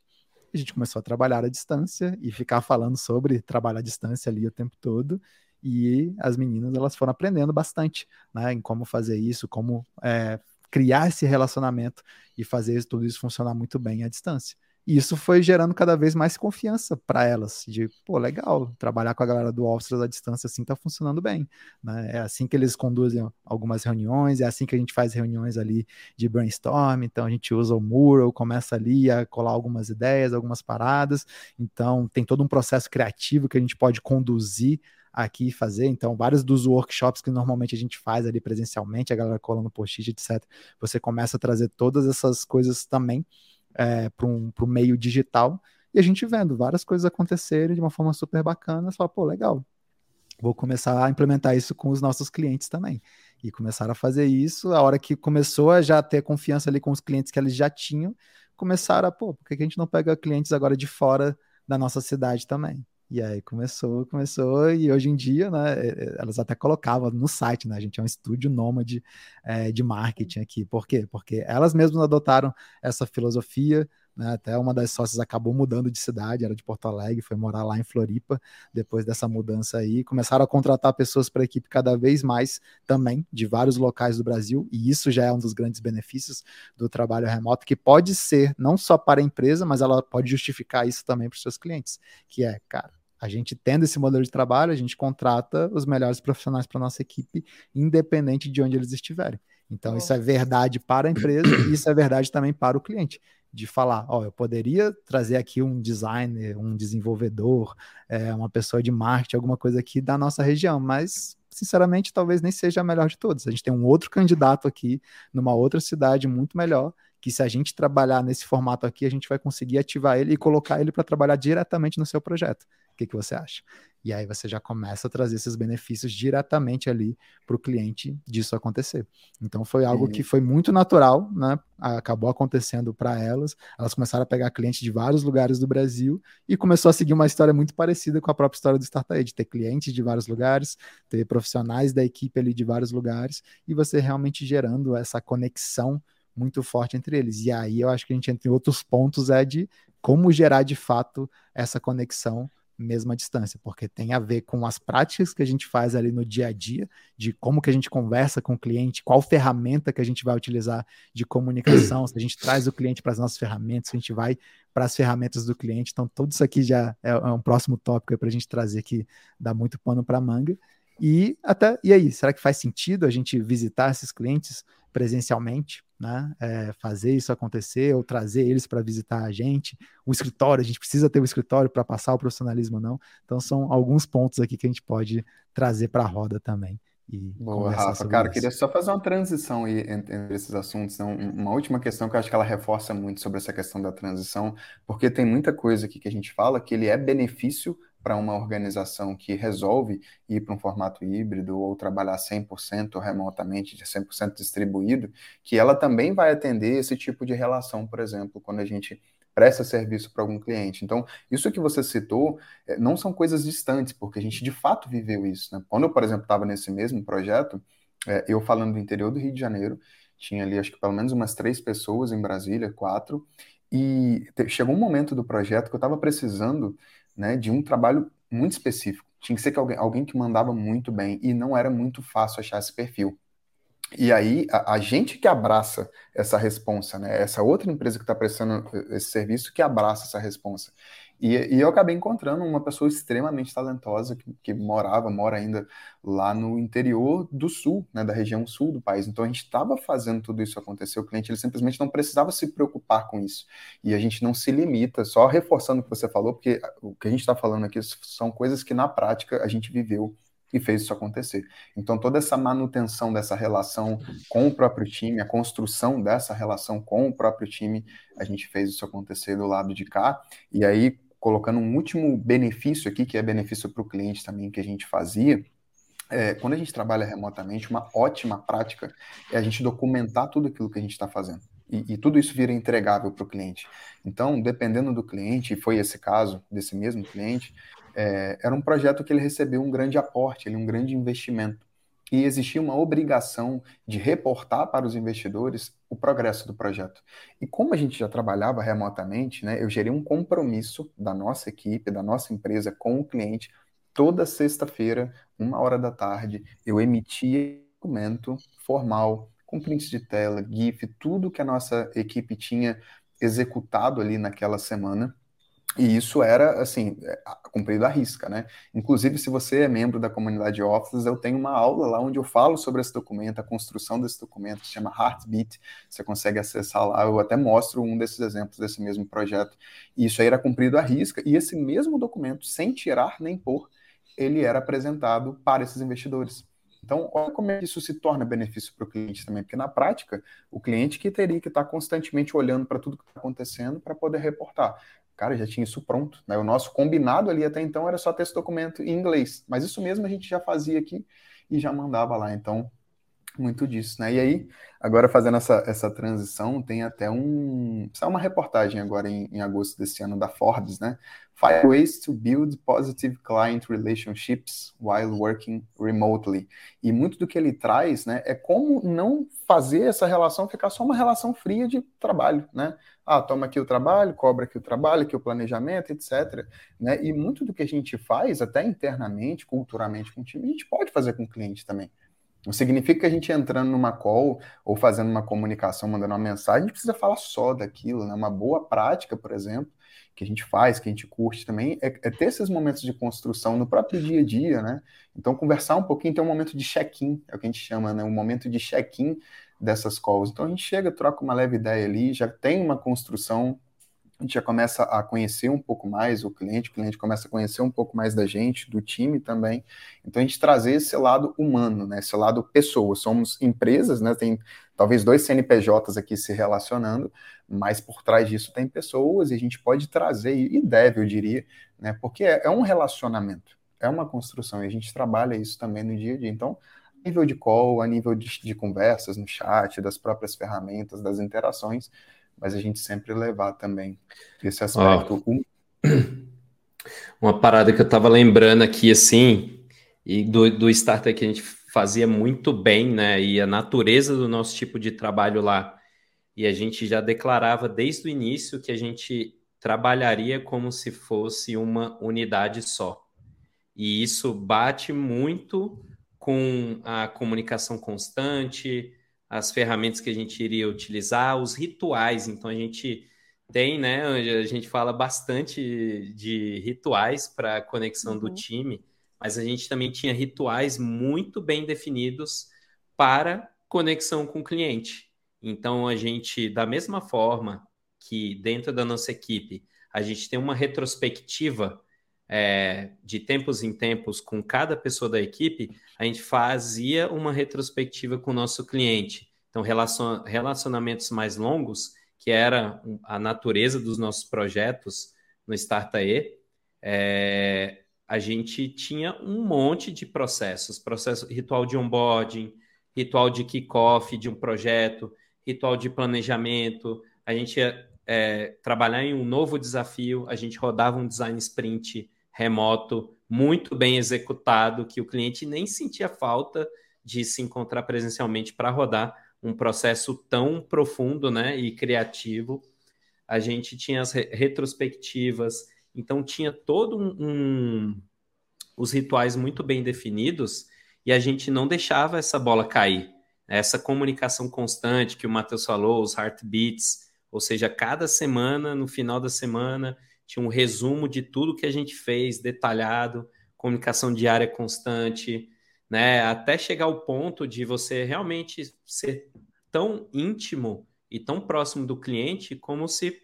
a gente começou a trabalhar à distância e ficar falando sobre trabalho à distância ali o tempo todo. E as meninas elas foram aprendendo bastante, né, em como fazer isso, como é, criar esse relacionamento e fazer tudo isso funcionar muito bem à distância. E isso foi gerando cada vez mais confiança para elas, de, pô, legal, trabalhar com a galera do Office à distância assim tá funcionando bem, né? É assim que eles conduzem algumas reuniões, é assim que a gente faz reuniões ali de brainstorm, então a gente usa o Mural, começa ali a colar algumas ideias, algumas paradas, então tem todo um processo criativo que a gente pode conduzir aqui fazer. Então, vários dos workshops que normalmente a gente faz ali presencialmente, a galera colando post-it, etc., você começa a trazer todas essas coisas também é, para um, o meio digital. E a gente vendo várias coisas acontecerem de uma forma super bacana, só, pô, legal. Vou começar a implementar isso com os nossos clientes também. E começaram a fazer isso. A hora que começou a já ter confiança ali com os clientes que eles já tinham, começaram a, pô, por que a gente não pega clientes agora de fora da nossa cidade também? E aí começou, começou, e hoje em dia, né, é, é, elas até colocavam no site, né, a gente é um estúdio nômade é, de marketing aqui. Por quê? Porque elas mesmas adotaram essa filosofia, né, até uma das sócias acabou mudando de cidade, era de Porto Alegre, foi morar lá em Floripa, depois dessa mudança aí, começaram a contratar pessoas para a equipe cada vez mais também, de vários locais do Brasil, e isso já é um dos grandes benefícios do trabalho remoto, que pode ser não só para a empresa, mas ela pode justificar isso também para os seus clientes, que é, cara, a gente tendo esse modelo de trabalho, a gente contrata os melhores profissionais para nossa equipe, independente de onde eles estiverem. Então, oh. isso é verdade para a empresa e isso é verdade também para o cliente. De falar, ó, eu poderia trazer aqui um designer, um desenvolvedor, é, uma pessoa de marketing, alguma coisa aqui da nossa região, mas sinceramente talvez nem seja a melhor de todos. A gente tem um outro candidato aqui numa outra cidade muito melhor que se a gente trabalhar nesse formato aqui, a gente vai conseguir ativar ele e colocar ele para trabalhar diretamente no seu projeto. Que, que você acha? E aí você já começa a trazer esses benefícios diretamente ali para o cliente disso acontecer. Então foi algo que foi muito natural, né? Acabou acontecendo para elas. Elas começaram a pegar clientes de vários lugares do Brasil e começou a seguir uma história muito parecida com a própria história do Startup, de ter clientes de vários lugares, ter profissionais da equipe ali de vários lugares e você realmente gerando essa conexão muito forte entre eles. E aí eu acho que a gente entra em outros pontos é de como gerar de fato essa conexão mesma distância, porque tem a ver com as práticas que a gente faz ali no dia a dia, de como que a gente conversa com o cliente, qual ferramenta que a gente vai utilizar de comunicação, se a gente traz o cliente para as nossas ferramentas, se a gente vai para as ferramentas do cliente. Então, tudo isso aqui já é, é um próximo tópico para a gente trazer que dá muito pano para manga. E até e aí, será que faz sentido a gente visitar esses clientes presencialmente, né? É, fazer isso acontecer ou trazer eles para visitar a gente? O escritório, a gente precisa ter o um escritório para passar o profissionalismo ou não? Então são alguns pontos aqui que a gente pode trazer para a roda também. E Boa, Rafa. Cara, queria só fazer uma transição aí entre esses assuntos. Então, uma última questão que eu acho que ela reforça muito sobre essa questão da transição, porque tem muita coisa aqui que a gente fala que ele é benefício para uma organização que resolve ir para um formato híbrido ou trabalhar 100% remotamente, de 100% distribuído, que ela também vai atender esse tipo de relação, por exemplo, quando a gente presta serviço para algum cliente. Então, isso que você citou é, não são coisas distantes, porque a gente de fato viveu isso. Né? Quando eu, por exemplo, estava nesse mesmo projeto, é, eu falando do interior do Rio de Janeiro, tinha ali acho que pelo menos umas três pessoas em Brasília, quatro, e chegou um momento do projeto que eu estava precisando né, de um trabalho muito específico. Tinha que ser que alguém, alguém que mandava muito bem e não era muito fácil achar esse perfil. E aí, a, a, gente que abraça essa responsa, né? Essa outra empresa que está prestando esse serviço que abraça essa responsa. E, e, eu acabei encontrando uma pessoa extremamente talentosa que, que, morava, mora ainda lá no interior do sul, né, da região sul do país. Então a gente estava fazendo tudo isso acontecer. O cliente ele simplesmente não precisava se preocupar com isso. E a gente não se limita, só reforçando o que você falou, porque o que a gente está falando aqui são coisas que na prática a gente viveu e fez isso acontecer. Então, toda essa manutenção dessa relação com o próprio time, a construção dessa relação com o próprio time, a gente fez isso acontecer do lado de cá. E aí, colocando um último benefício aqui, que é benefício para o cliente também, que a gente fazia, é, quando a gente trabalha remotamente, uma ótima prática é a gente documentar tudo aquilo que a gente está fazendo. E, e, tudo isso vira entregável para o cliente. Então, dependendo do cliente, e foi esse caso desse mesmo cliente, é, era um projeto que ele recebeu um grande aporte, um grande investimento e existia uma obrigação de reportar para os investidores o progresso do projeto. E como a gente já trabalhava remotamente, né, eu gerei um compromisso da nossa equipe, da nossa empresa com o cliente. Toda sexta-feira, uma hora da tarde, eu emitia documento formal, com print de tela, GIF, tudo que a nossa equipe tinha executado ali naquela semana e isso era, assim, é, cumprido à risca, né? Inclusive, se você é membro da comunidade Office, eu tenho uma aula lá onde eu falo sobre esse documento, a construção desse documento, que se chama Heartbeat. Você consegue acessar lá, eu até mostro um desses exemplos desse mesmo projeto. E isso aí era cumprido à risca, e esse mesmo documento, sem tirar nem pôr, ele era apresentado para esses investidores. Então, olha como é que isso se torna benefício para o cliente também, porque na prática, o cliente que teria que estar constantemente olhando para tudo que está acontecendo para poder reportar. Cara, já tinha isso pronto. Né? O nosso combinado ali até então era só ter esse documento em inglês. Mas isso mesmo a gente já fazia aqui e já mandava lá. Então, muito disso, né? E aí, agora fazendo essa, essa transição, tem até um. Saiu uma reportagem agora em, em agosto desse ano da Forbes, né? Five ways to build positive client relationships while working remotely. E muito do que ele traz, né, é como não fazer essa relação ficar só uma relação fria de trabalho, né? Ah, toma aqui o trabalho, cobra aqui o trabalho, aqui o planejamento, etc. Né? E muito do que a gente faz, até internamente, culturalmente com o time, a gente pode fazer com o cliente também. Não significa que a gente entrando numa call ou fazendo uma comunicação, mandando uma mensagem, a gente precisa falar só daquilo, né? Uma boa prática, por exemplo, que a gente faz, que a gente curte também, é, é ter esses momentos de construção no próprio dia a dia, né? Então, conversar um pouquinho, ter um momento de check-in, é o que a gente chama, né? Um momento de check-in dessas calls. Então, a gente chega, troca uma leve ideia ali, já tem uma construção a gente já começa a conhecer um pouco mais o cliente, o cliente começa a conhecer um pouco mais da gente, do time também. Então a gente trazer esse lado humano, né? Esse lado pessoa. Somos empresas, né? Tem talvez dois CNPJs aqui se relacionando, mas por trás disso tem pessoas e a gente pode trazer, e deve, eu diria, né? Porque é, é um relacionamento, é uma construção, e a gente trabalha isso também no dia a dia. Então, a nível de call, a nível de, de conversas no chat, das próprias ferramentas, das interações, mas a gente sempre levar também esse aspecto. Oh. Uma parada que eu estava lembrando aqui, assim, e do, do startup que a gente fazia muito bem, né? E a natureza do nosso tipo de trabalho lá. E a gente já declarava desde o início que a gente trabalharia como se fosse uma unidade só. E isso bate muito com a comunicação constante, as ferramentas que a gente iria utilizar, os rituais. Então a gente tem, né? A gente fala bastante de rituais para a conexão uhum. do time mas a gente também tinha rituais muito bem definidos para conexão com o cliente. Então, a gente, da mesma forma que dentro da nossa equipe, a gente tem uma retrospectiva é, de tempos em tempos com cada pessoa da equipe, a gente fazia uma retrospectiva com o nosso cliente. Então, relacion, relacionamentos mais longos, que era a natureza dos nossos projetos no Startae, é, a gente tinha um monte de processos, processo ritual de onboarding, ritual de kickoff de um projeto, ritual de planejamento, a gente ia é, trabalhar em um novo desafio, a gente rodava um design sprint remoto, muito bem executado, que o cliente nem sentia falta de se encontrar presencialmente para rodar um processo tão profundo né, e criativo. A gente tinha as re retrospectivas, então tinha todo um, um, os rituais muito bem definidos e a gente não deixava essa bola cair. Essa comunicação constante que o Matheus falou, os heartbeats, ou seja, cada semana, no final da semana, tinha um resumo de tudo que a gente fez, detalhado, comunicação diária constante, né? Até chegar ao ponto de você realmente ser tão íntimo e tão próximo do cliente como se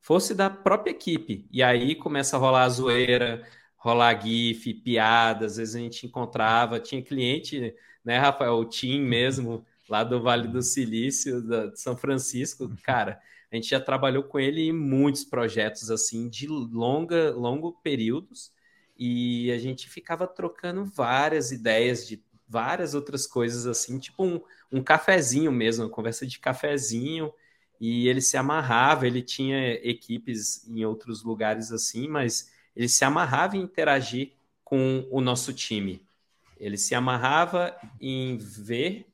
fosse da própria equipe. E aí começa a rolar a zoeira, rolar GIF, piadas, às vezes a gente encontrava, tinha cliente, né, Rafael, o Tim mesmo, lá do Vale do Silício, da, de São Francisco, cara, a gente já trabalhou com ele em muitos projetos, assim, de longa, longo períodos, e a gente ficava trocando várias ideias de várias outras coisas, assim, tipo um, um cafezinho mesmo, uma conversa de cafezinho, e ele se amarrava, ele tinha equipes em outros lugares assim, mas ele se amarrava em interagir com o nosso time. Ele se amarrava em ver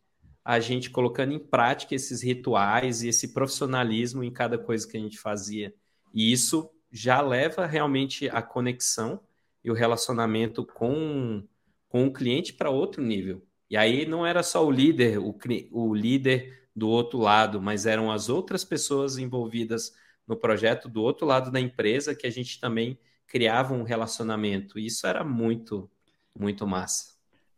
a gente colocando em prática esses rituais e esse profissionalismo em cada coisa que a gente fazia. E isso já leva realmente a conexão e o relacionamento com, com o cliente para outro nível. E aí não era só o líder, o, o líder do outro lado, mas eram as outras pessoas envolvidas no projeto do outro lado da empresa que a gente também criava um relacionamento. Isso era muito, muito massa.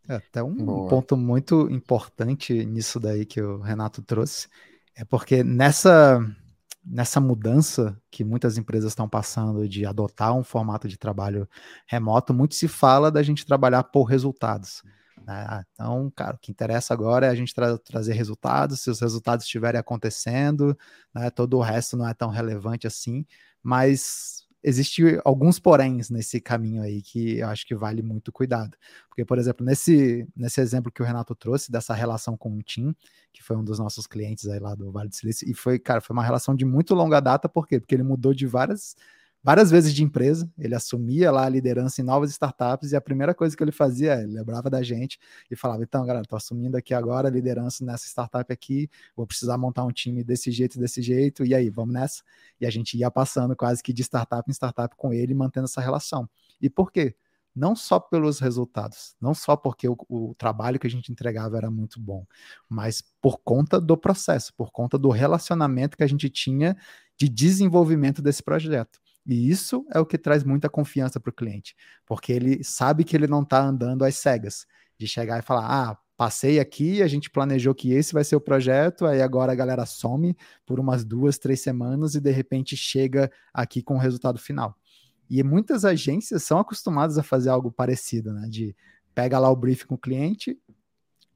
É, até um Boa. ponto muito importante nisso daí que o Renato trouxe é porque nessa nessa mudança que muitas empresas estão passando de adotar um formato de trabalho remoto, muito se fala da gente trabalhar por resultados. Né? Então, cara, o que interessa agora é a gente tra trazer resultados. Se os resultados estiverem acontecendo, né, todo o resto não é tão relevante assim. Mas existe alguns poréns nesse caminho aí que eu acho que vale muito cuidado. Porque, por exemplo, nesse, nesse exemplo que o Renato trouxe dessa relação com o Tim, que foi um dos nossos clientes aí lá do Vale do Silício, e foi, cara, foi uma relação de muito longa data, por quê? Porque ele mudou de várias várias vezes de empresa, ele assumia lá a liderança em novas startups e a primeira coisa que ele fazia, ele lembrava da gente e falava: então, galera, estou assumindo aqui agora a liderança nessa startup aqui, vou precisar montar um time desse jeito, desse jeito, e aí, vamos nessa? E a gente ia passando quase que de startup em startup com ele, mantendo essa relação. E por quê? Não só pelos resultados, não só porque o, o trabalho que a gente entregava era muito bom, mas por conta do processo, por conta do relacionamento que a gente tinha de desenvolvimento desse projeto. E isso é o que traz muita confiança para o cliente, porque ele sabe que ele não está andando às cegas, de chegar e falar: ah, passei aqui, a gente planejou que esse vai ser o projeto, aí agora a galera some por umas duas, três semanas e de repente chega aqui com o resultado final. E muitas agências são acostumadas a fazer algo parecido, né? De pega lá o briefing com o cliente,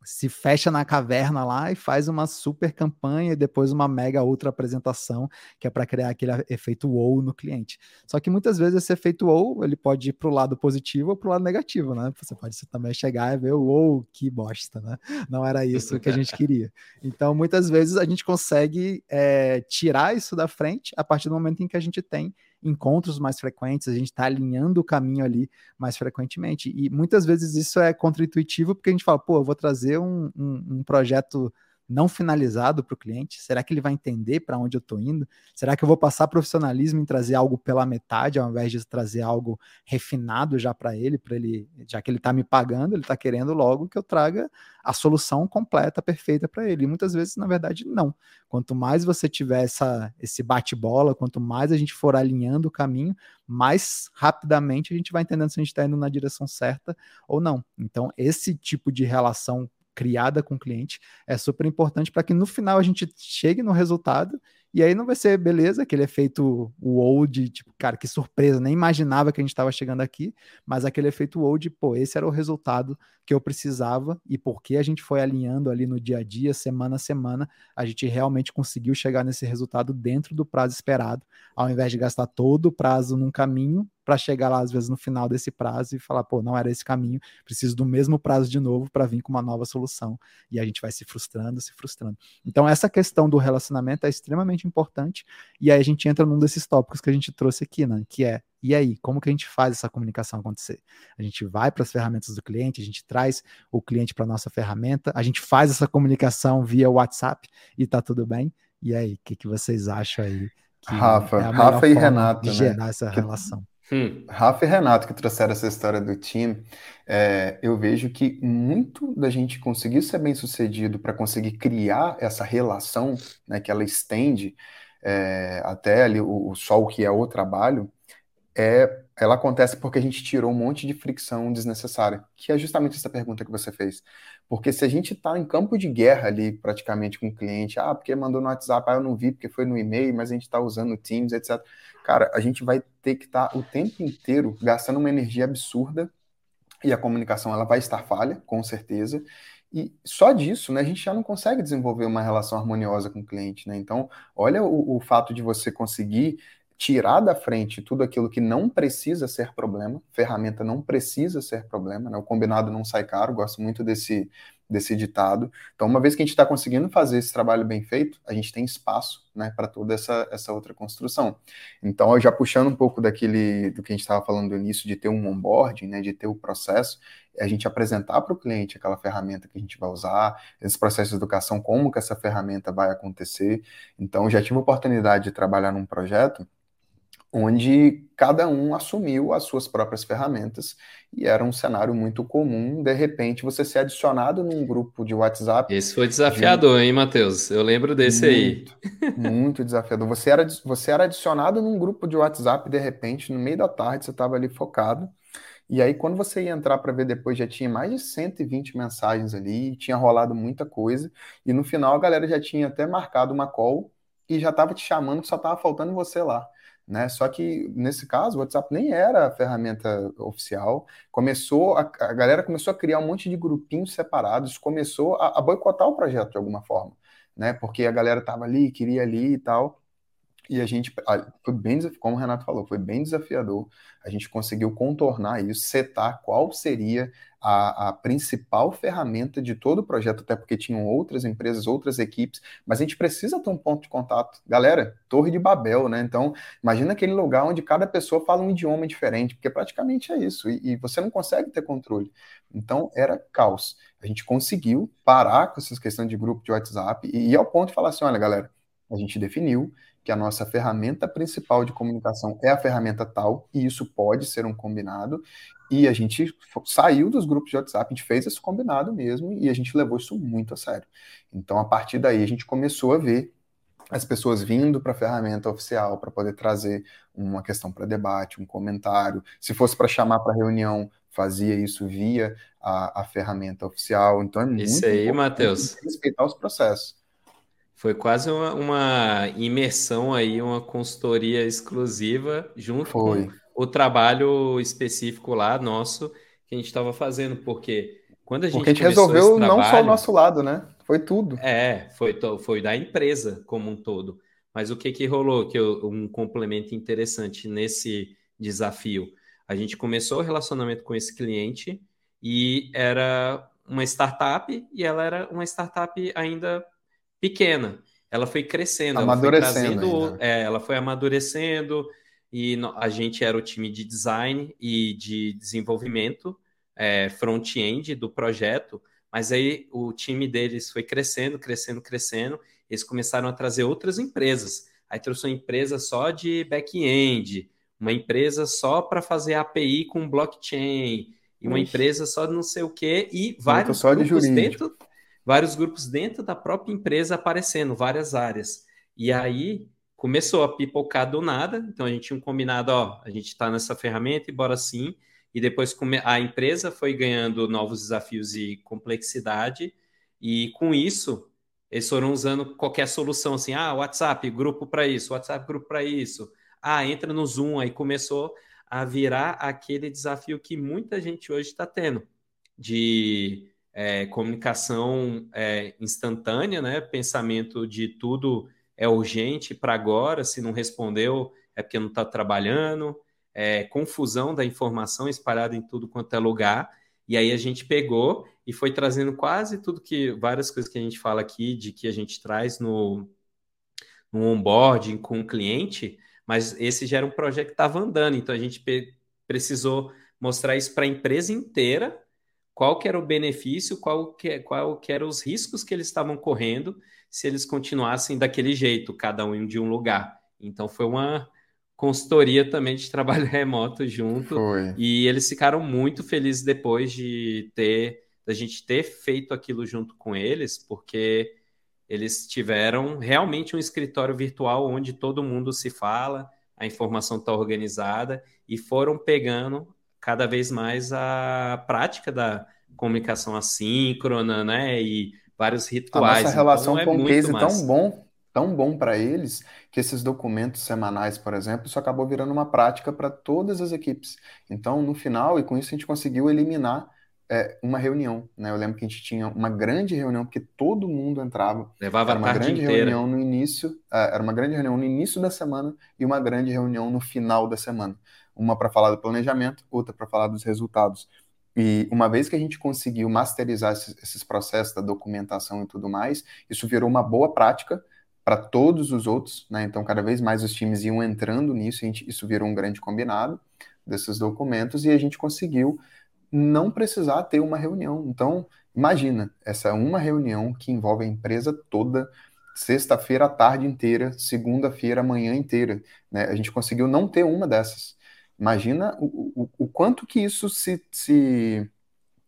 se fecha na caverna lá e faz uma super campanha e depois uma mega outra apresentação, que é para criar aquele efeito wow no cliente. Só que muitas vezes esse efeito wow, ele pode ir para o lado positivo ou para o lado negativo, né? Você pode também chegar e ver, wow, que bosta, né? Não era isso que a gente queria. Então, muitas vezes a gente consegue é, tirar isso da frente a partir do momento em que a gente tem encontros mais frequentes, a gente está alinhando o caminho ali mais frequentemente. E muitas vezes isso é contraintuitivo, porque a gente fala, pô, eu vou trazer um, um, um projeto não finalizado para o cliente? Será que ele vai entender para onde eu estou indo? Será que eu vou passar profissionalismo em trazer algo pela metade, ao invés de trazer algo refinado já para ele, para ele, já que ele está me pagando, ele está querendo logo que eu traga a solução completa, perfeita para ele. E muitas vezes, na verdade, não. Quanto mais você tiver essa, esse bate-bola, quanto mais a gente for alinhando o caminho, mais rapidamente a gente vai entendendo se a gente está indo na direção certa ou não. Então, esse tipo de relação criada com o cliente é super importante para que no final a gente chegue no resultado e aí não vai ser beleza, aquele efeito wow de tipo, cara, que surpresa, nem imaginava que a gente estava chegando aqui, mas aquele efeito wow de, pô, esse era o resultado que eu precisava e porque a gente foi alinhando ali no dia a dia, semana a semana, a gente realmente conseguiu chegar nesse resultado dentro do prazo esperado, ao invés de gastar todo o prazo num caminho para chegar lá, às vezes, no final desse prazo e falar, pô, não era esse caminho, preciso do mesmo prazo de novo para vir com uma nova solução. E a gente vai se frustrando, se frustrando. Então, essa questão do relacionamento é extremamente importante. E aí a gente entra num desses tópicos que a gente trouxe aqui, né? Que é e aí, como que a gente faz essa comunicação acontecer? A gente vai para as ferramentas do cliente, a gente traz o cliente para nossa ferramenta, a gente faz essa comunicação via WhatsApp e tá tudo bem. E aí, o que, que vocês acham aí? Rafa, é Rafa e Renato, de né? gerar essa que, relação. Hum. Rafa e Renato que trouxeram essa história do time, é, eu vejo que muito da gente conseguir ser bem sucedido para conseguir criar essa relação, né, que ela estende é, até ali o, só o que é o trabalho, é, ela acontece porque a gente tirou um monte de fricção desnecessária, que é justamente essa pergunta que você fez. Porque se a gente está em campo de guerra ali, praticamente, com o cliente, ah, porque mandou no WhatsApp, ah, eu não vi porque foi no e-mail, mas a gente está usando o Teams, etc. Cara, a gente vai ter que estar tá o tempo inteiro gastando uma energia absurda e a comunicação ela vai estar falha, com certeza. E só disso, né, a gente já não consegue desenvolver uma relação harmoniosa com o cliente, né? Então, olha o, o fato de você conseguir tirar da frente tudo aquilo que não precisa ser problema, ferramenta não precisa ser problema, né? o combinado não sai caro, gosto muito desse, desse ditado. Então, uma vez que a gente está conseguindo fazer esse trabalho bem feito, a gente tem espaço né, para toda essa, essa outra construção. Então, já puxando um pouco daquele do que a gente estava falando no início, de ter um onboarding, né, de ter o processo, a gente apresentar para o cliente aquela ferramenta que a gente vai usar, esse processo de educação, como que essa ferramenta vai acontecer. Então, já tive a oportunidade de trabalhar num projeto onde cada um assumiu as suas próprias ferramentas e era um cenário muito comum, de repente, você ser adicionado num grupo de WhatsApp. Esse foi desafiador, de... hein, Matheus? Eu lembro desse muito, aí. Muito desafiador. Você era, você era adicionado num grupo de WhatsApp, de repente, no meio da tarde, você estava ali focado. E aí, quando você ia entrar para ver depois, já tinha mais de 120 mensagens ali, tinha rolado muita coisa, e no final a galera já tinha até marcado uma call e já estava te chamando, só estava faltando você lá. Né? Só que nesse caso, o WhatsApp nem era a ferramenta oficial. Começou a, a galera começou a criar um monte de grupinhos separados, começou a, a boicotar o projeto de alguma forma, né? Porque a galera estava ali, queria ali e tal. E a gente, foi bem, como o Renato falou, foi bem desafiador. A gente conseguiu contornar isso, setar qual seria a, a, principal ferramenta de todo o projeto, até porque tinham outras empresas, outras equipes, mas a gente precisa ter um ponto de contato. Galera, Torre de Babel, né? Então, imagina aquele lugar onde cada pessoa fala um idioma diferente, porque praticamente é isso, e, e você não consegue ter controle. Então, era caos. A gente conseguiu parar com essas questões de grupo de WhatsApp e ir ao ponto de falar assim: olha, galera, a gente definiu que a nossa ferramenta principal de comunicação é a ferramenta tal, e isso pode ser um combinado, e a gente saiu dos grupos de WhatsApp, a gente fez esse combinado mesmo e a gente levou isso muito a sério. Então, a partir daí, a gente começou a ver as pessoas vindo para a ferramenta oficial para poder trazer uma questão para debate, um comentário. Se fosse para chamar para reunião, fazia isso via a, a ferramenta oficial. Então, é muito isso aí, Matheus. respeitar os processos. Foi quase uma, uma, imersão aí, uma consultoria exclusiva junto Foi. com o trabalho específico lá nosso, que a gente estava fazendo, porque quando a gente, porque a gente resolveu trabalho, não só o nosso lado, né? Foi tudo. É, foi, foi da empresa como um todo. Mas o que, que rolou? Que eu, um complemento interessante nesse desafio. A gente começou o relacionamento com esse cliente e era uma startup e ela era uma startup ainda pequena. Ela foi crescendo, amadurecendo ela foi, trazendo, é, ela foi amadurecendo e a gente era o time de design e de desenvolvimento é, front-end do projeto, mas aí o time deles foi crescendo, crescendo, crescendo. Eles começaram a trazer outras empresas. Aí trouxe uma empresa só de back-end, uma empresa só para fazer API com blockchain, e uma Ixi. empresa só de não sei o quê, e vários só de dentro, vários grupos dentro da própria empresa aparecendo, várias áreas. E aí começou a pipocar do nada, então a gente tinha um combinado, ó, a gente está nessa ferramenta e bora sim. E depois a empresa foi ganhando novos desafios e complexidade, e com isso eles foram usando qualquer solução assim, ah, WhatsApp, grupo para isso, WhatsApp, grupo para isso. Ah, entra no Zoom, aí começou a virar aquele desafio que muita gente hoje está tendo, de é, comunicação é, instantânea, né? Pensamento de tudo é urgente para agora, se não respondeu é porque não está trabalhando, é, confusão da informação espalhada em tudo quanto é lugar. E aí a gente pegou e foi trazendo quase tudo que, várias coisas que a gente fala aqui, de que a gente traz no, no onboarding com o cliente, mas esse já era um projeto que estava andando, então a gente precisou mostrar isso para a empresa inteira, qual que era o benefício, qual que, qual que eram os riscos que eles estavam correndo se eles continuassem daquele jeito, cada um de um lugar. Então foi uma consultoria também de trabalho remoto junto. Foi. E eles ficaram muito felizes depois de ter da gente ter feito aquilo junto com eles, porque eles tiveram realmente um escritório virtual onde todo mundo se fala, a informação está organizada e foram pegando cada vez mais a prática da comunicação assíncrona, né? E vários rituais. A nossa relação então, com é o case tão bom, tão bom para eles, que esses documentos semanais, por exemplo, isso acabou virando uma prática para todas as equipes. Então, no final, e com isso a gente conseguiu eliminar é, uma reunião, né? Eu lembro que a gente tinha uma grande reunião, porque todo mundo entrava. Levava era uma grande inteira. reunião no início, é, era uma grande reunião no início da semana e uma grande reunião no final da semana. Uma para falar do planejamento, outra para falar dos resultados. E uma vez que a gente conseguiu masterizar esses, esses processos da documentação e tudo mais, isso virou uma boa prática para todos os outros, né? Então, cada vez mais os times iam entrando nisso, gente, isso virou um grande combinado desses documentos e a gente conseguiu não precisar ter uma reunião. Então, imagina, essa é uma reunião que envolve a empresa toda, sexta-feira a tarde inteira, segunda-feira manhã inteira. Né? A gente conseguiu não ter uma dessas. Imagina o, o, o quanto que isso se, se,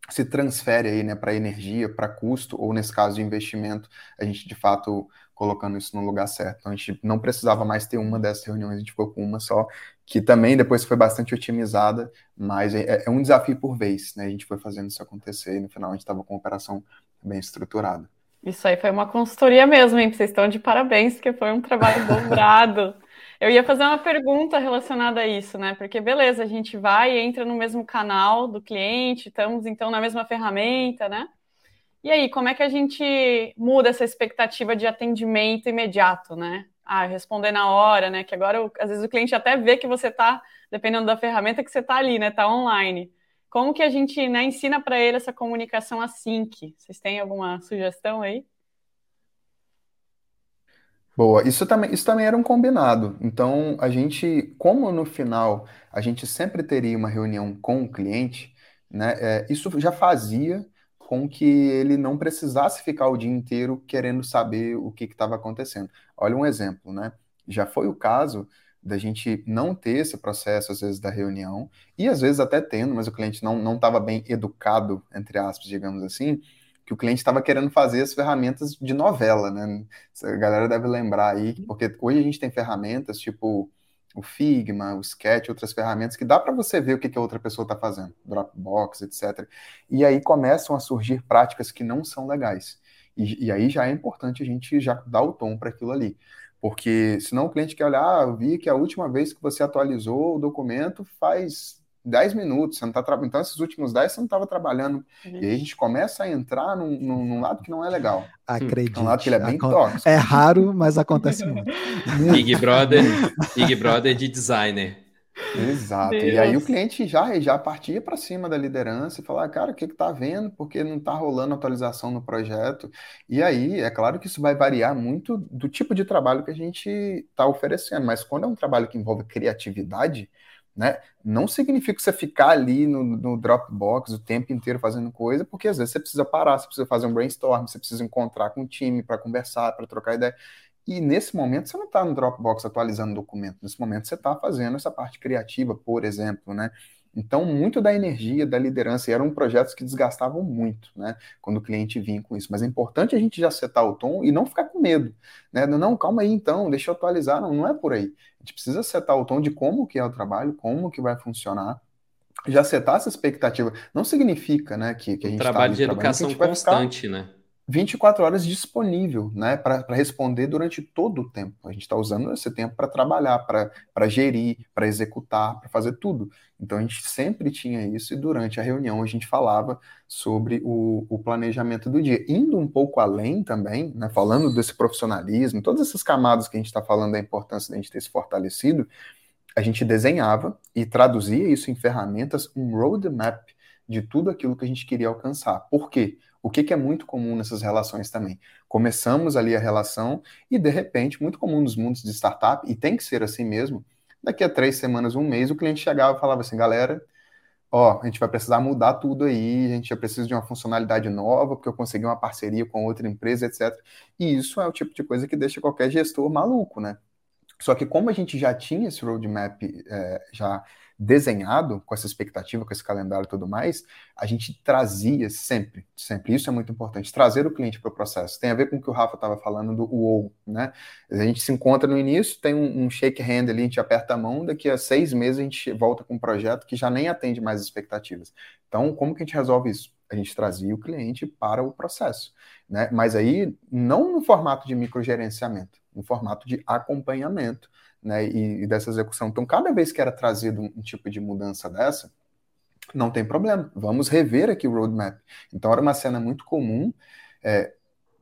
se transfere aí, né, para energia, para custo, ou nesse caso de investimento, a gente de fato colocando isso no lugar certo. Então a gente não precisava mais ter uma dessas reuniões, a gente ficou com uma só, que também depois foi bastante otimizada, mas é, é um desafio por vez, né? A gente foi fazendo isso acontecer e no final a gente estava com uma operação bem estruturada. Isso aí foi uma consultoria mesmo, hein? Vocês estão de parabéns, porque foi um trabalho dobrado. Eu ia fazer uma pergunta relacionada a isso, né? Porque beleza, a gente vai e entra no mesmo canal do cliente, estamos então na mesma ferramenta, né? E aí, como é que a gente muda essa expectativa de atendimento imediato, né? Ah, responder na hora, né? Que agora, às vezes, o cliente até vê que você está, dependendo da ferramenta, que você está ali, né? Está online. Como que a gente né, ensina para ele essa comunicação async? Vocês têm alguma sugestão aí? Boa, isso também, isso também era um combinado. Então, a gente, como no final a gente sempre teria uma reunião com o cliente, né? É, isso já fazia com que ele não precisasse ficar o dia inteiro querendo saber o que estava acontecendo. Olha um exemplo, né? Já foi o caso da gente não ter esse processo, às vezes, da reunião, e às vezes até tendo, mas o cliente não estava bem educado, entre aspas, digamos assim, que o cliente estava querendo fazer as ferramentas de novela, né? A galera deve lembrar aí, porque hoje a gente tem ferramentas tipo o Figma, o Sketch, outras ferramentas que dá para você ver o que, que a outra pessoa está fazendo, Dropbox, etc. E aí começam a surgir práticas que não são legais. E, e aí já é importante a gente já dar o tom para aquilo ali. Porque senão o cliente quer olhar, ah, eu vi que a última vez que você atualizou o documento faz 10 minutos, você não tá trabalhando. Então, esses últimos 10 você não estava trabalhando. Uhum. E aí a gente começa a entrar num, num, num lado que não é legal. Acredito. É um lado que ele é bem tóxico. É raro, mas acontece muito. Big Brother, Big Brother de designer. Exato. Deus. E aí o cliente já, já partia para cima da liderança e falava, cara, o que está vendo? Porque não está rolando atualização no projeto. E aí, é claro que isso vai variar muito do tipo de trabalho que a gente está oferecendo, mas quando é um trabalho que envolve criatividade, né, não significa você ficar ali no, no Dropbox o tempo inteiro fazendo coisa, porque às vezes você precisa parar, você precisa fazer um brainstorm, você precisa encontrar com o time para conversar, para trocar ideia. E nesse momento você não está no Dropbox atualizando documento, nesse momento você está fazendo essa parte criativa, por exemplo, né? Então, muito da energia, da liderança, e eram projetos que desgastavam muito, né? Quando o cliente vinha com isso. Mas é importante a gente já setar o tom e não ficar com medo, né? Não, calma aí então, deixa eu atualizar. Não, não é por aí. A gente precisa setar o tom de como que é o trabalho, como que vai funcionar, já setar essa expectativa. Não significa, né, que, que a gente tá trabalho tá de educação constante, ficar... né? 24 horas disponível né, para responder durante todo o tempo. A gente está usando esse tempo para trabalhar, para gerir, para executar, para fazer tudo. Então a gente sempre tinha isso e durante a reunião a gente falava sobre o, o planejamento do dia. Indo um pouco além também, né, falando desse profissionalismo, todas essas camadas que a gente está falando da importância de a gente ter se fortalecido, a gente desenhava e traduzia isso em ferramentas, um roadmap de tudo aquilo que a gente queria alcançar. Por quê? O que, que, é muito comum nessas relações também? Começamos ali a relação e, de repente, muito comum nos mundos de startup, e tem que ser assim mesmo, daqui a três semanas, um mês, o cliente chegava e falava assim, galera, ó, a gente vai precisar mudar tudo aí, a gente já precisa de uma funcionalidade nova, porque eu consegui uma parceria com outra empresa, etc. E isso é o tipo de coisa que deixa qualquer gestor maluco, né? Só que como a gente já tinha esse roadmap é, já desenhado com essa expectativa, com esse calendário e tudo mais, a gente trazia sempre, sempre, isso é muito importante, trazer o cliente para o processo. Tem a ver com o que o Rafa estava falando do UOL, né? A gente se encontra no início, tem um, um, shake hand ali, a gente aperta a mão, daqui a seis meses a gente volta com um projeto que já nem atende mais expectativas. Então, como que a gente resolve isso? A gente trazia o cliente para o processo, né? Mas aí, não no formato de microgerenciamento, no formato de acompanhamento, né, e, e, dessa execução. Então, cada vez que era trazido um, um, tipo de mudança dessa, não tem problema, vamos rever aqui o roadmap. Então, era uma cena muito comum é,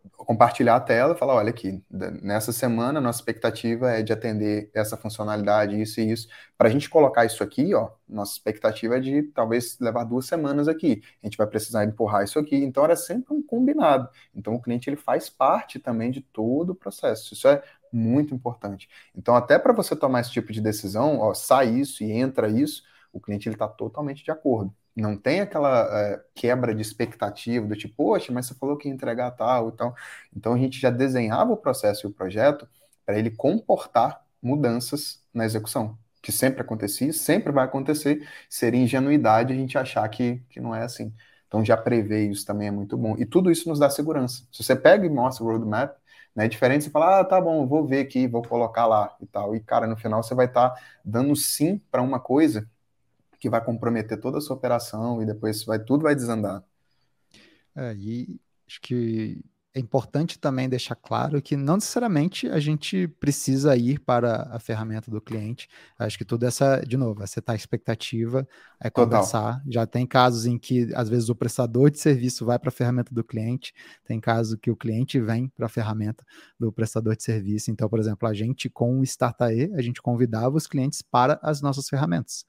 compartilhar a tela e falar: olha aqui, nessa semana, nossa expectativa é de atender essa funcionalidade, isso e isso. Para a gente colocar isso aqui, ó, nossa expectativa é de talvez levar duas semanas aqui. A gente vai precisar empurrar isso aqui. Então, era sempre um combinado. Então, o cliente ele faz parte também de todo o processo. Isso é muito importante. Então, até para você tomar esse tipo de decisão, ó, sai isso e entra isso, o cliente está totalmente de acordo. Não tem aquela é, quebra de expectativa do tipo, poxa, mas você falou que ia entregar tal e tal. Então, a gente já desenhava o processo e o projeto para ele comportar mudanças na execução, que sempre acontecia, sempre vai acontecer. Seria ingenuidade a gente achar que, que não é assim. Então, já prever isso também é muito bom. E tudo isso nos dá segurança. Se você pega e mostra o roadmap, né? É diferente você falar, ah, tá bom, vou ver aqui, vou colocar lá e tal. E, cara, no final você vai estar tá dando sim para uma coisa que vai comprometer toda a sua operação e depois vai, tudo vai desandar. É, e acho que é importante também deixar claro que não necessariamente a gente precisa ir para a ferramenta do cliente. Acho que tudo essa, de novo, é setar a expectativa, é conversar. Total. Já tem casos em que, às vezes, o prestador de serviço vai para a ferramenta do cliente, tem casos que o cliente vem para a ferramenta do prestador de serviço. Então, por exemplo, a gente, com o Startae, a gente convidava os clientes para as nossas ferramentas.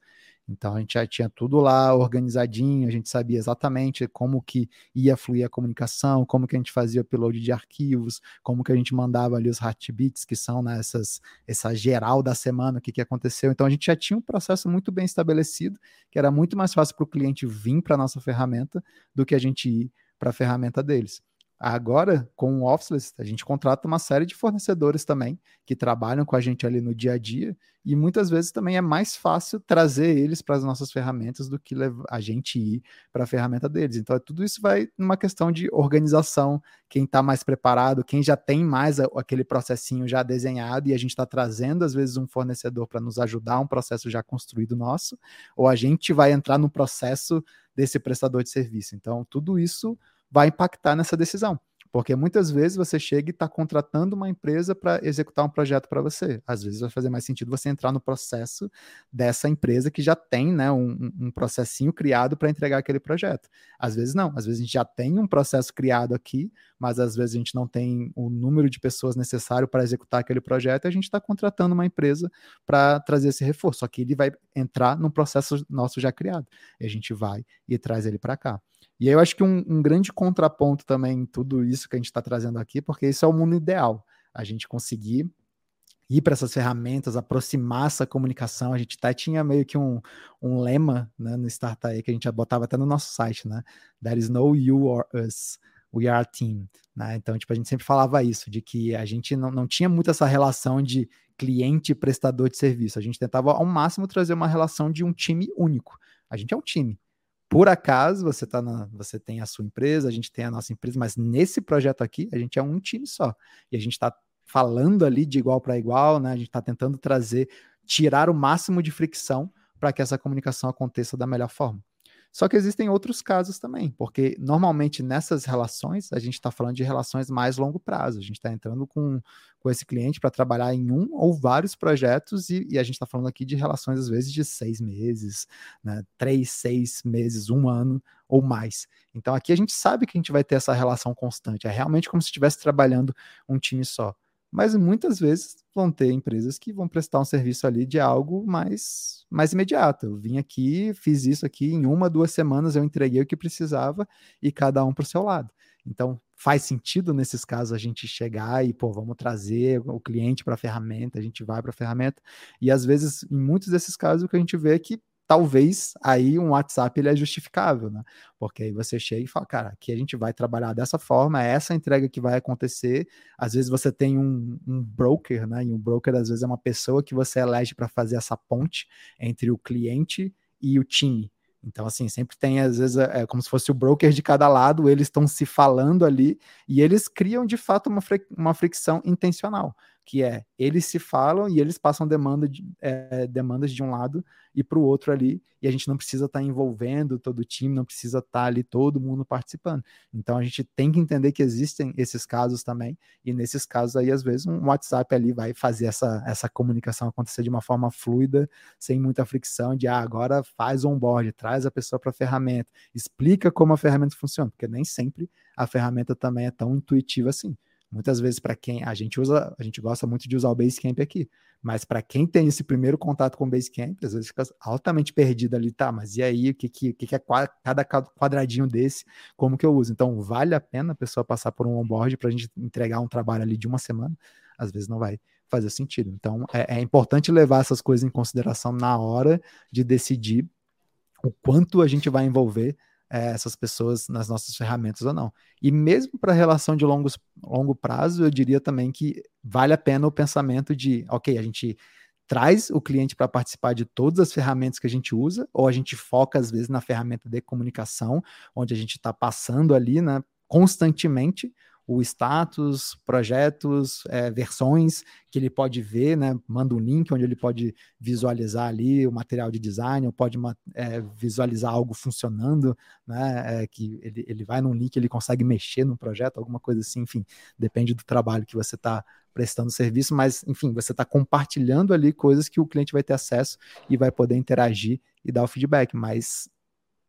Então a gente já tinha tudo lá organizadinho, a gente sabia exatamente como que ia fluir a comunicação, como que a gente fazia o upload de arquivos, como que a gente mandava ali os heartbeats, que são né, essas, essa geral da semana, o que, que aconteceu. Então a gente já tinha um processo muito bem estabelecido, que era muito mais fácil para o cliente vir para a nossa ferramenta do que a gente ir para a ferramenta deles. Agora, com o Officeless, a gente contrata uma série de fornecedores também que trabalham com a gente ali no dia a dia e muitas vezes também é mais fácil trazer eles para as nossas ferramentas do que a gente ir para a ferramenta deles. Então, tudo isso vai numa questão de organização, quem está mais preparado, quem já tem mais aquele processinho já desenhado e a gente está trazendo às vezes um fornecedor para nos ajudar um processo já construído nosso, ou a gente vai entrar no processo desse prestador de serviço. Então, tudo isso vai impactar nessa decisão. Porque muitas vezes você chega e está contratando uma empresa para executar um projeto para você. Às vezes vai fazer mais sentido você entrar no processo dessa empresa que já tem né, um, um processinho criado para entregar aquele projeto. Às vezes não, às vezes a gente já tem um processo criado aqui, mas às vezes a gente não tem o número de pessoas necessário para executar aquele projeto e a gente está contratando uma empresa para trazer esse reforço. Só que ele vai entrar num processo nosso já criado. E a gente vai e traz ele para cá. E eu acho que um, um grande contraponto também em tudo isso que a gente está trazendo aqui, porque isso é o mundo ideal. A gente conseguir ir para essas ferramentas, aproximar essa comunicação. A gente até tinha meio que um, um lema né, no Startup que a gente botava até no nosso site, né? There is no you or us, we are a team. Né? Então, tipo, a gente sempre falava isso, de que a gente não, não tinha muito essa relação de cliente e prestador de serviço. A gente tentava ao máximo trazer uma relação de um time único. A gente é um time por acaso você tá na, você tem a sua empresa, a gente tem a nossa empresa, mas nesse projeto aqui a gente é um time só e a gente está falando ali de igual para igual, né? A gente está tentando trazer, tirar o máximo de fricção para que essa comunicação aconteça da melhor forma. Só que existem outros casos também, porque normalmente nessas relações a gente está falando de relações mais longo prazo. A gente está entrando com, com esse cliente para trabalhar em um ou vários projetos e, e a gente está falando aqui de relações às vezes de seis meses, né, três, seis meses, um ano ou mais. Então aqui a gente sabe que a gente vai ter essa relação constante. É realmente como se estivesse trabalhando um time só mas muitas vezes vão ter empresas que vão prestar um serviço ali de algo mais, mais imediato. Eu vim aqui, fiz isso aqui, em uma, duas semanas eu entreguei o que precisava e cada um para o seu lado. Então, faz sentido nesses casos a gente chegar e, pô, vamos trazer o cliente para a ferramenta, a gente vai para a ferramenta. E às vezes, em muitos desses casos, o que a gente vê é que talvez aí um WhatsApp ele é justificável, né? Porque aí você chega e fala, cara, aqui a gente vai trabalhar dessa forma, é essa entrega que vai acontecer. Às vezes você tem um, um broker, né? E um broker às vezes é uma pessoa que você elege para fazer essa ponte entre o cliente e o time. Então, assim, sempre tem, às vezes, é, é como se fosse o broker de cada lado, eles estão se falando ali e eles criam, de fato, uma, uma fricção intencional que é eles se falam e eles passam demanda de, é, demandas de um lado e para o outro ali, e a gente não precisa estar tá envolvendo todo o time, não precisa estar tá ali todo mundo participando. Então a gente tem que entender que existem esses casos também, e nesses casos aí, às vezes, um WhatsApp ali vai fazer essa, essa comunicação acontecer de uma forma fluida, sem muita fricção, de ah, agora faz onboard, traz a pessoa para a ferramenta, explica como a ferramenta funciona, porque nem sempre a ferramenta também é tão intuitiva assim. Muitas vezes para quem a gente usa, a gente gosta muito de usar o Basecamp aqui, mas para quem tem esse primeiro contato com o Basecamp, às vezes fica altamente perdido ali, tá? Mas e aí, o que, que, que é cada quadradinho desse, como que eu uso? Então, vale a pena a pessoa passar por um onboard para a gente entregar um trabalho ali de uma semana? Às vezes não vai fazer sentido. Então, é, é importante levar essas coisas em consideração na hora de decidir o quanto a gente vai envolver é, essas pessoas nas nossas ferramentas ou não. E mesmo para relação de longos, longo prazo, eu diria também que vale a pena o pensamento de, ok, a gente traz o cliente para participar de todas as ferramentas que a gente usa, ou a gente foca às vezes na ferramenta de comunicação, onde a gente está passando ali, né, constantemente o status, projetos, é, versões que ele pode ver, né? Manda um link onde ele pode visualizar ali o material de design, ou pode é, visualizar algo funcionando, né? É, que ele, ele vai num link, ele consegue mexer no projeto, alguma coisa assim, enfim, depende do trabalho que você está prestando serviço, mas enfim, você está compartilhando ali coisas que o cliente vai ter acesso e vai poder interagir e dar o feedback, mas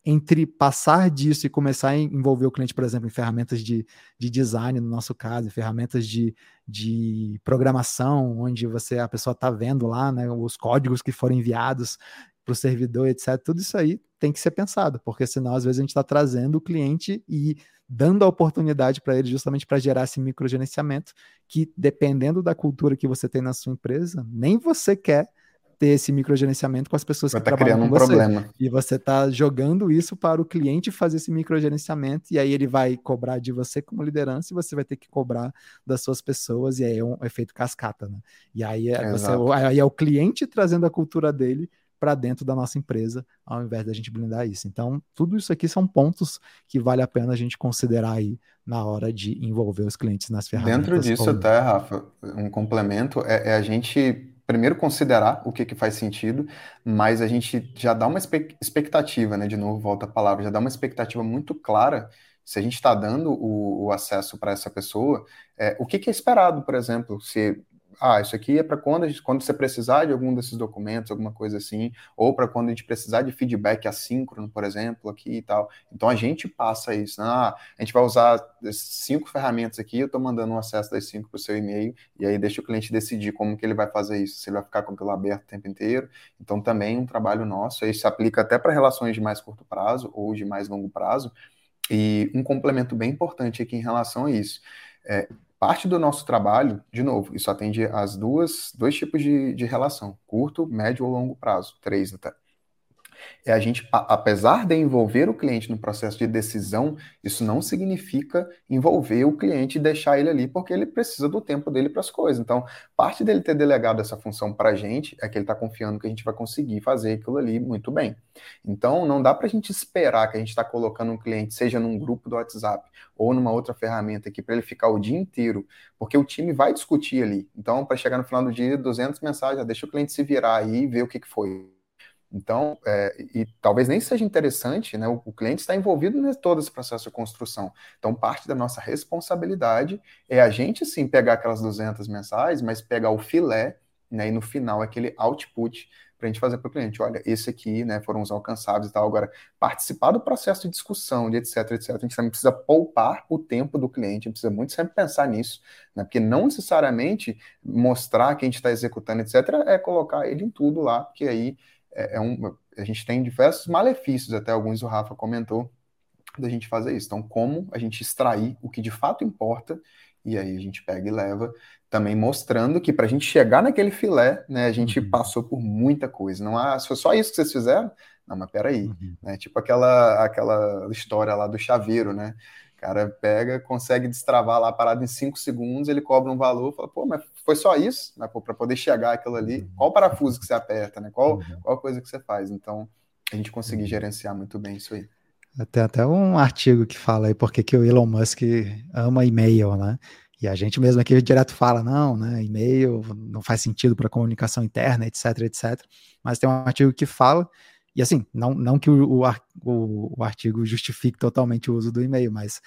entre passar disso e começar a envolver o cliente, por exemplo, em ferramentas de, de design, no nosso caso, em ferramentas de, de programação, onde você a pessoa está vendo lá né, os códigos que foram enviados para o servidor, etc. Tudo isso aí tem que ser pensado, porque senão às vezes a gente está trazendo o cliente e dando a oportunidade para ele justamente para gerar esse microgerenciamento que, dependendo da cultura que você tem na sua empresa, nem você quer ter esse microgerenciamento com as pessoas Vai que tá trabalham com um você. Problema. E você está jogando isso para o cliente fazer esse microgerenciamento, e aí ele vai cobrar de você como liderança, e você vai ter que cobrar das suas pessoas, e aí é um efeito cascata, né? E aí é, você, aí é o cliente trazendo a cultura dele para dentro da nossa empresa, ao invés da gente blindar isso. Então, tudo isso aqui são pontos que vale a pena a gente considerar aí na hora de envolver os clientes nas ferramentas. Dentro disso, até, Rafa, um complemento é, é a gente primeiro considerar o que, que faz sentido, mas a gente já dá uma expectativa, né? De novo, volta a palavra, já dá uma expectativa muito clara se a gente está dando o, o acesso para essa pessoa, é, o que, que, é esperado, por exemplo, se ah, isso aqui é para quando, quando você precisar de algum desses documentos, alguma coisa assim, ou para quando a gente precisar de feedback assíncrono, por exemplo, aqui e tal. Então a gente passa isso. Né? Ah, a gente vai usar cinco ferramentas aqui, eu estou mandando um acesso das cinco para o seu e-mail, e aí deixa o cliente decidir como que ele vai fazer isso, se ele vai ficar com aquilo aberto o tempo inteiro. Então também um trabalho nosso, aí se aplica até para relações de mais curto prazo ou de mais longo prazo. E um complemento bem importante aqui em relação a isso. É, Parte do nosso trabalho, de novo, isso atende às duas, dois tipos de, de relação, curto, médio ou longo prazo, três até é a gente, apesar de envolver o cliente no processo de decisão, isso não significa envolver o cliente e deixar ele ali, porque ele precisa do tempo dele para as coisas. Então, parte dele ter delegado essa função para a gente é que ele está confiando que a gente vai conseguir fazer aquilo ali muito bem. Então, não dá para a gente esperar que a gente está colocando um cliente, seja num grupo do WhatsApp ou numa outra ferramenta aqui, para ele ficar o dia inteiro, porque o time vai discutir ali. Então, para chegar no final do dia, 200 mensagens, deixa o cliente se virar aí e ver o que, que foi então, é, e talvez nem seja interessante, né? O, o cliente está envolvido em todo esse processo de construção. Então, parte da nossa responsabilidade é a gente sim pegar aquelas 200 mensais, mas pegar o filé, né? E no final aquele output para a gente fazer para o cliente, olha, esse aqui, né? Foram os alcançados e tal. Agora, participar do processo de discussão, de etc, etc. A gente também precisa poupar o tempo do cliente. A gente precisa muito sempre pensar nisso, né? Porque não necessariamente mostrar que a gente está executando, etc, é colocar ele em tudo lá, porque aí é, é um, a gente tem diversos malefícios, até alguns o Rafa comentou, da gente fazer isso. Então, como a gente extrair o que de fato importa, e aí a gente pega e leva, também mostrando que para a gente chegar naquele filé, né, a gente uhum. passou por muita coisa. Não há, se foi só isso que vocês fizeram, não, mas peraí, uhum. né? Tipo aquela, aquela história lá do chaveiro, né? Cara pega, consegue destravar lá a parada em 5 segundos, ele cobra um valor, fala, pô, mas foi só isso, né? Para poder chegar aquilo ali, uhum. qual parafuso que você aperta, né? Qual, uhum. qual coisa que você faz? Então, a gente conseguir uhum. gerenciar muito bem isso aí. Tem até um artigo que fala aí porque que o Elon Musk ama e-mail, né? E a gente mesmo aqui direto fala, não, né? E-mail não faz sentido para comunicação interna, etc, etc. Mas tem um artigo que fala e assim, não, não que o, o, o artigo justifique totalmente o uso do e-mail, mas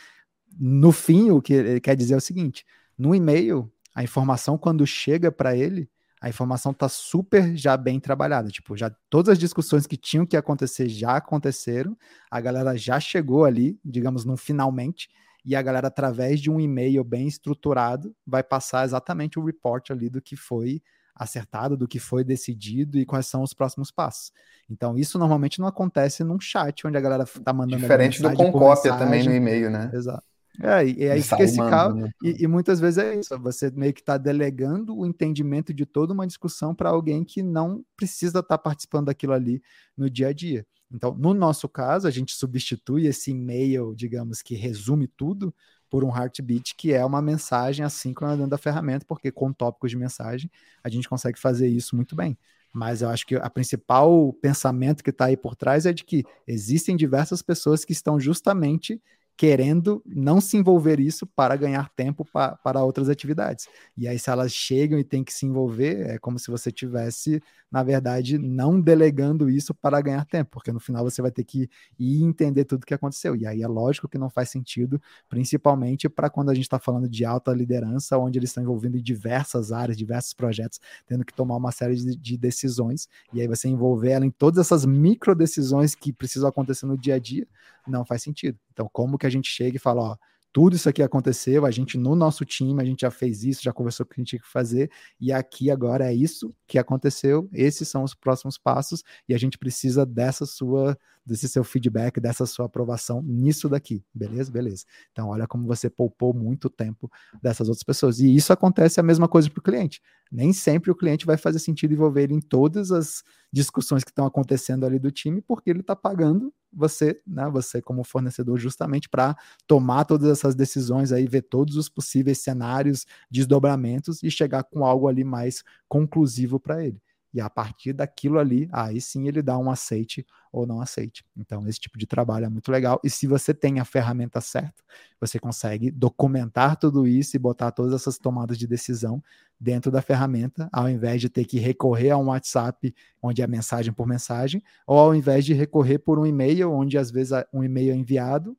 no fim o que ele quer dizer é o seguinte: no e-mail, a informação quando chega para ele, a informação está super já bem trabalhada. Tipo, já todas as discussões que tinham que acontecer já aconteceram, a galera já chegou ali, digamos, no finalmente, e a galera, através de um e-mail bem estruturado, vai passar exatamente o report ali do que foi acertado do que foi decidido e quais são os próximos passos. Então, isso normalmente não acontece num chat onde a galera tá mandando. Diferente do com cópia também no e-mail, né? Exato. É, e, e aí fica esse caso, né? e, e, muitas vezes é isso, você meio que está delegando o entendimento de toda uma discussão para alguém que não precisa estar tá participando daquilo ali no dia a dia. Então, no nosso caso, a gente substitui esse e-mail, digamos que resume tudo, por um heartbeat, que é uma mensagem assíncrona dentro da ferramenta, porque com tópicos de mensagem a gente consegue fazer isso muito bem. Mas eu acho que a principal pensamento que está aí por trás é de que existem diversas pessoas que estão justamente querendo não se envolver isso para ganhar tempo pa, para outras atividades. E aí, se elas chegam e têm que se envolver, é como se você tivesse, na verdade, não delegando isso para ganhar tempo, porque no final você vai ter que ir entender tudo o que aconteceu. E aí é lógico que não faz sentido, principalmente para quando a gente está falando de alta liderança, onde eles estão envolvendo em diversas áreas, diversos projetos, tendo que tomar uma série de, de decisões, e aí você envolver ela em todas essas micro decisões que precisam acontecer no dia a dia, não faz sentido. Então, como que a gente chega e fala, ó, tudo isso aqui aconteceu, a gente no nosso time, a gente já fez isso, já conversou com o que a gente tinha que fazer, e aqui agora é isso que aconteceu, esses são os próximos passos, e a gente precisa dessa sua, desse seu feedback, dessa sua aprovação nisso daqui, beleza? Beleza. Então, olha como você poupou muito tempo dessas outras pessoas. E isso acontece a mesma coisa para o cliente. Nem sempre o cliente vai fazer sentido envolver ele em todas as discussões que estão acontecendo ali do time, porque ele está pagando você, né, você como fornecedor, justamente para tomar todas essas decisões aí, ver todos os possíveis cenários, desdobramentos e chegar com algo ali mais conclusivo para ele. E a partir daquilo ali, aí sim ele dá um aceite ou não aceite. Então, esse tipo de trabalho é muito legal. E se você tem a ferramenta certa, você consegue documentar tudo isso e botar todas essas tomadas de decisão dentro da ferramenta, ao invés de ter que recorrer a um WhatsApp, onde é mensagem por mensagem, ou ao invés de recorrer por um e-mail, onde às vezes um e-mail é enviado,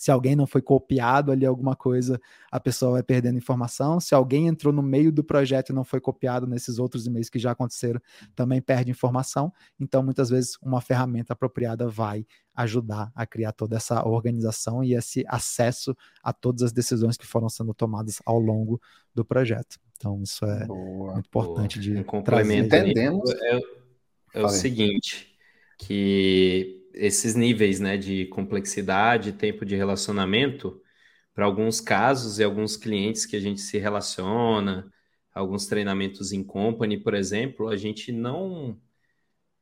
Se alguém não foi copiado ali alguma coisa, a pessoa vai perdendo informação. Se alguém entrou no meio do projeto e não foi copiado nesses outros e-mails que já aconteceram, também perde informação. Então, muitas vezes, uma ferramenta apropriada vai ajudar a criar toda essa organização e esse acesso a todas as decisões que foram sendo tomadas ao longo do projeto. Então, isso é boa, muito importante boa. de um complemento. Entendemos. É, é o seguinte, que esses níveis né, de complexidade, tempo de relacionamento, para alguns casos e alguns clientes que a gente se relaciona, alguns treinamentos em company, por exemplo, a gente não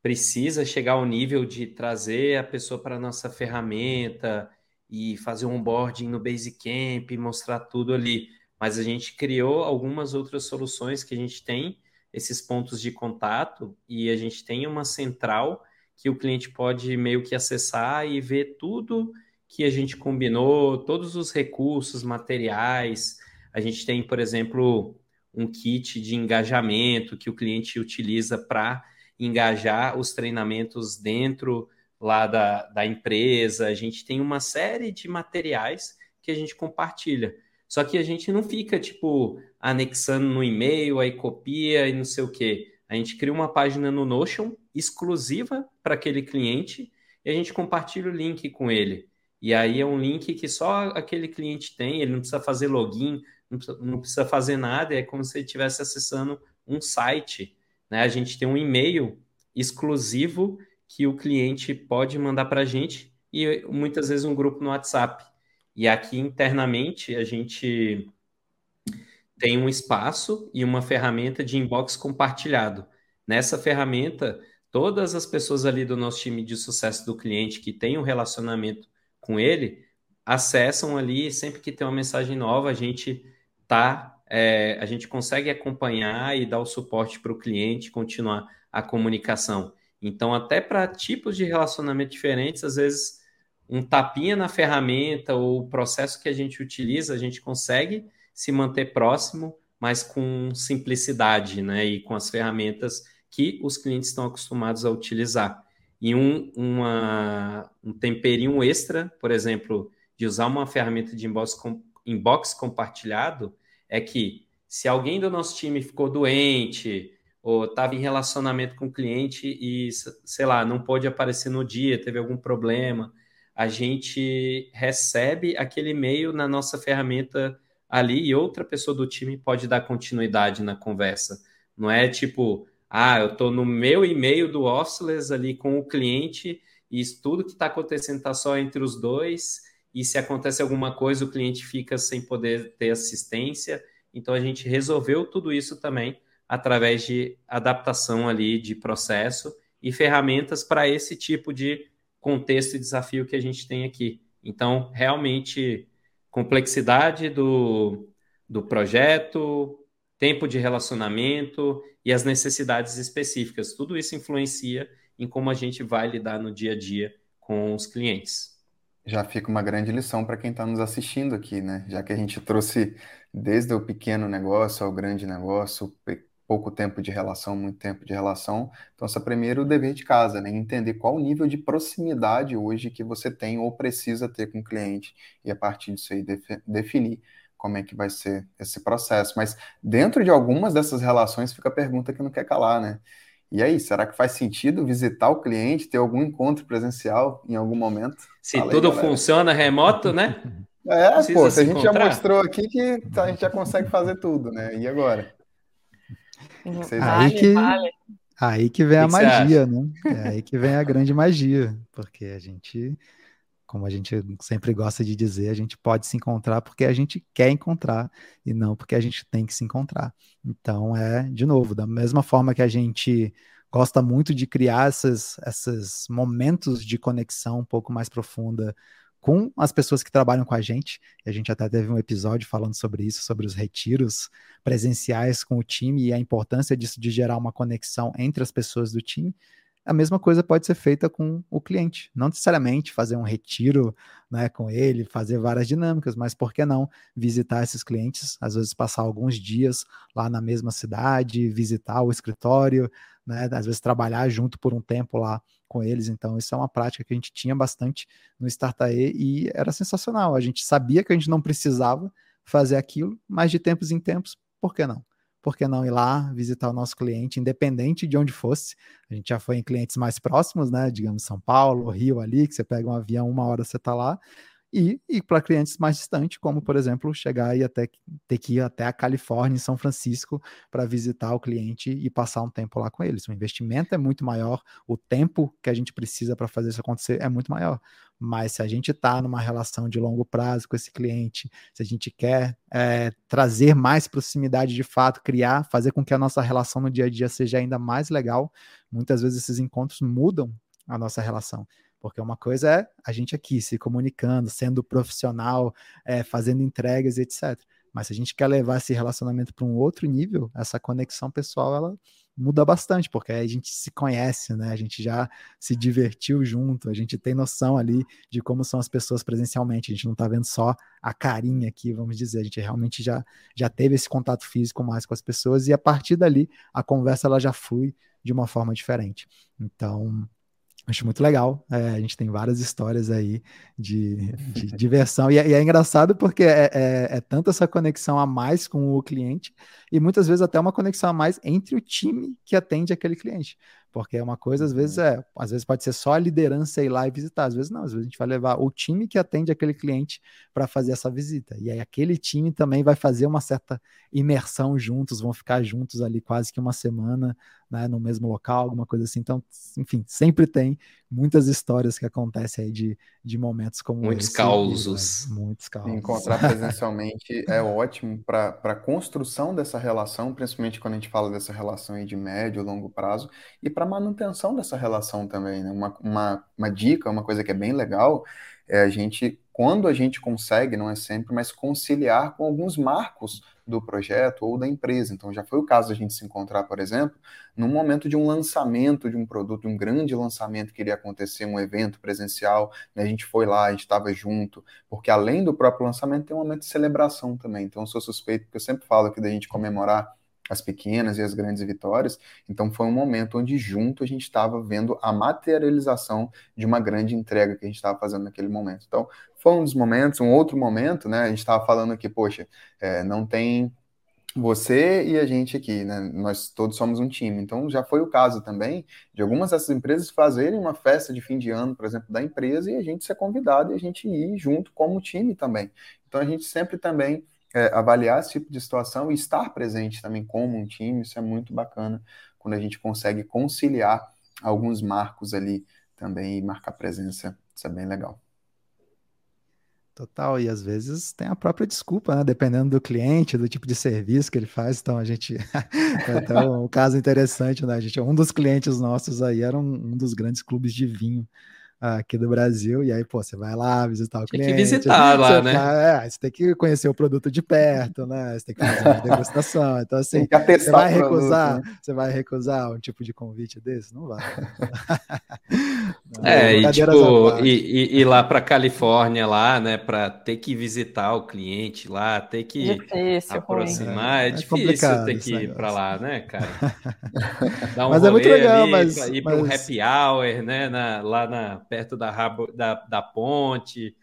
precisa chegar ao nível de trazer a pessoa para a nossa ferramenta e fazer um onboarding no Basecamp, mostrar tudo ali. Mas a gente criou algumas outras soluções que a gente tem esses pontos de contato e a gente tem uma central que o cliente pode meio que acessar e ver tudo que a gente combinou, todos os recursos, materiais. A gente tem, por exemplo, um kit de engajamento que o cliente utiliza para engajar os treinamentos dentro lá da, da empresa. A gente tem uma série de materiais que a gente compartilha. Só que a gente não fica, tipo, anexando no e-mail, aí copia e não sei o quê. A gente cria uma página no Notion exclusiva para aquele cliente e a gente compartilha o link com ele. E aí é um link que só aquele cliente tem, ele não precisa fazer login, não precisa, não precisa fazer nada, é como se ele estivesse acessando um site. Né? A gente tem um e-mail exclusivo que o cliente pode mandar para a gente e muitas vezes um grupo no WhatsApp. E aqui internamente a gente tem um espaço e uma ferramenta de inbox compartilhado. Nessa ferramenta, todas as pessoas ali do nosso time de sucesso do cliente que tem um relacionamento com ele acessam ali sempre que tem uma mensagem nova, a gente tá, é, a gente consegue acompanhar e dar o suporte para o cliente, continuar a comunicação. Então, até para tipos de relacionamento diferentes, às vezes um tapinha na ferramenta ou o processo que a gente utiliza, a gente consegue se manter próximo, mas com simplicidade, né? E com as ferramentas que os clientes estão acostumados a utilizar. E um, uma, um temperinho extra, por exemplo, de usar uma ferramenta de inbox, com, inbox compartilhado, é que se alguém do nosso time ficou doente, ou estava em relacionamento com o cliente e, sei lá, não pôde aparecer no dia, teve algum problema, a gente recebe aquele e-mail na nossa ferramenta ali e outra pessoa do time pode dar continuidade na conversa. Não é tipo, ah, eu estou no meu e-mail do Oscillers ali com o cliente e tudo que está acontecendo está só entre os dois. E se acontece alguma coisa, o cliente fica sem poder ter assistência. Então a gente resolveu tudo isso também através de adaptação ali de processo e ferramentas para esse tipo de contexto e desafio que a gente tem aqui. Então, realmente complexidade do, do projeto, tempo de relacionamento e as necessidades específicas. Tudo isso influencia em como a gente vai lidar no dia a dia com os clientes. Já fica uma grande lição para quem está nos assistindo aqui, né? Já que a gente trouxe desde o pequeno negócio ao grande negócio, pouco tempo de relação, muito tempo de relação. Então, essa primeiro o dever de casa, né? Entender qual o nível de proximidade hoje que você tem ou precisa ter com o cliente e a partir disso aí definir como é que vai ser esse processo. Mas dentro de algumas dessas relações fica a pergunta que não quer calar, né? E aí, será que faz sentido visitar o cliente, ter algum encontro presencial em algum momento? Se Fala tudo aí, funciona remoto, né? É, pô, se a gente encontrar. já mostrou aqui que a gente já consegue fazer tudo, né? E agora? Vocês aí que, vale. aí que vem a magia, né? É aí que vem a grande magia, porque a gente, como a gente sempre gosta de dizer, a gente pode se encontrar porque a gente quer encontrar e não porque a gente tem que se encontrar. Então, é, de novo, da mesma forma que a gente gosta muito de criar esses, momentos de conexão um pouco mais profunda com as pessoas que trabalham com a gente. A gente até teve um episódio falando sobre isso, sobre os retiros presenciais com o time e a importância disso de gerar uma conexão entre as pessoas do time. A mesma coisa pode ser feita com o cliente. Não necessariamente fazer um retiro né, com ele, fazer várias dinâmicas, mas por que não visitar esses clientes, às vezes passar alguns dias lá na mesma cidade, visitar o escritório, né, às vezes trabalhar junto por um tempo lá com eles. Então, isso é uma prática que a gente tinha bastante no Startae e era sensacional. A gente sabia que a gente não precisava fazer aquilo, mas de tempos em tempos, por que não? Por que não ir lá visitar o nosso cliente, independente de onde fosse? A gente já foi em clientes mais próximos, né? Digamos São Paulo, Rio ali, que você pega um avião, uma hora você está lá, e, e para clientes mais distantes, como por exemplo, chegar e até ter que ir até a Califórnia, em São Francisco, para visitar o cliente e passar um tempo lá com eles. O investimento é muito maior, o tempo que a gente precisa para fazer isso acontecer é muito maior. Mas se a gente está numa relação de longo prazo com esse cliente, se a gente quer é, trazer mais proximidade de fato, criar, fazer com que a nossa relação no dia a dia seja ainda mais legal, muitas vezes esses encontros mudam a nossa relação. Porque uma coisa é a gente aqui se comunicando, sendo profissional, é, fazendo entregas, etc. Mas se a gente quer levar esse relacionamento para um outro nível, essa conexão pessoal ela muda bastante, porque aí a gente se conhece, né? A gente já se divertiu junto, a gente tem noção ali de como são as pessoas presencialmente. A gente não está vendo só a carinha aqui, vamos dizer. A gente realmente já já teve esse contato físico mais com as pessoas e a partir dali a conversa ela já flui de uma forma diferente. Então, Acho muito legal. É, a gente tem várias histórias aí de, de diversão. E é, e é, engraçado porque é, é, é tanto essa conexão a mais com o cliente e muitas vezes até uma conexão a mais entre o time que atende aquele cliente. Porque é uma coisa, às vezes, uhum. é, às vezes pode ser só a liderança ir lá e visitar, às vezes não, às vezes a gente vai levar o time que atende aquele cliente para fazer essa visita. E aí aquele time também vai fazer uma certa imersão juntos, vão ficar juntos ali quase que uma semana, né, no mesmo local, alguma coisa assim. Então, enfim, sempre tem muitas histórias que acontecem aí de, de momentos como muitos esse. Causos. E, muitos causos. Encontrar presencialmente é ótimo para a construção dessa relação, principalmente quando a gente fala dessa relação aí de médio, longo prazo, e para manutenção dessa relação também. Né? Uma, uma, uma dica, uma coisa que é bem legal, é a gente, quando a gente consegue, não é sempre, mas conciliar com alguns marcos do projeto ou da empresa. Então, já foi o caso de a gente se encontrar, por exemplo, no momento de um lançamento de um produto, um grande lançamento que iria acontecer, um evento presencial, né? a gente foi lá, a gente estava junto, porque além do próprio lançamento, tem um momento de celebração também. Então, eu sou suspeito, porque eu sempre falo que da gente comemorar as pequenas e as grandes vitórias. Então foi um momento onde junto a gente estava vendo a materialização de uma grande entrega que a gente estava fazendo naquele momento. Então foi um dos momentos, um outro momento, né? A gente estava falando aqui, poxa, é, não tem você e a gente aqui, né? Nós todos somos um time. Então já foi o caso também de algumas dessas empresas fazerem uma festa de fim de ano, por exemplo, da empresa e a gente ser convidado e a gente ir junto como time também. Então a gente sempre também é, avaliar esse tipo de situação e estar presente também como um time, isso é muito bacana quando a gente consegue conciliar alguns marcos ali também e marcar presença, isso é bem legal. Total, e às vezes tem a própria desculpa, né? Dependendo do cliente, do tipo de serviço que ele faz. Então a gente. então, um caso interessante, né? A gente, um dos clientes nossos aí era um, um dos grandes clubes de vinho aqui do Brasil, e aí, pô, você vai lá visitar o tem cliente. Tem que visitar lá, né? é, você tem que conhecer o produto de perto, né? Você tem que fazer uma degustação. Então, assim, você vai recusar, produto, né? você vai recusar um tipo de convite desse? Não vai. Não, é, e tipo, e, ir lá para Califórnia lá, né, para ter que visitar o cliente lá, ter que difícil, aproximar, é, é, é difícil ter que ir para lá, né, cara? Dar um mas é muito legal, ali, mas ir para mas... um happy hour, né, na, lá na perto da, rabo, da, da ponte.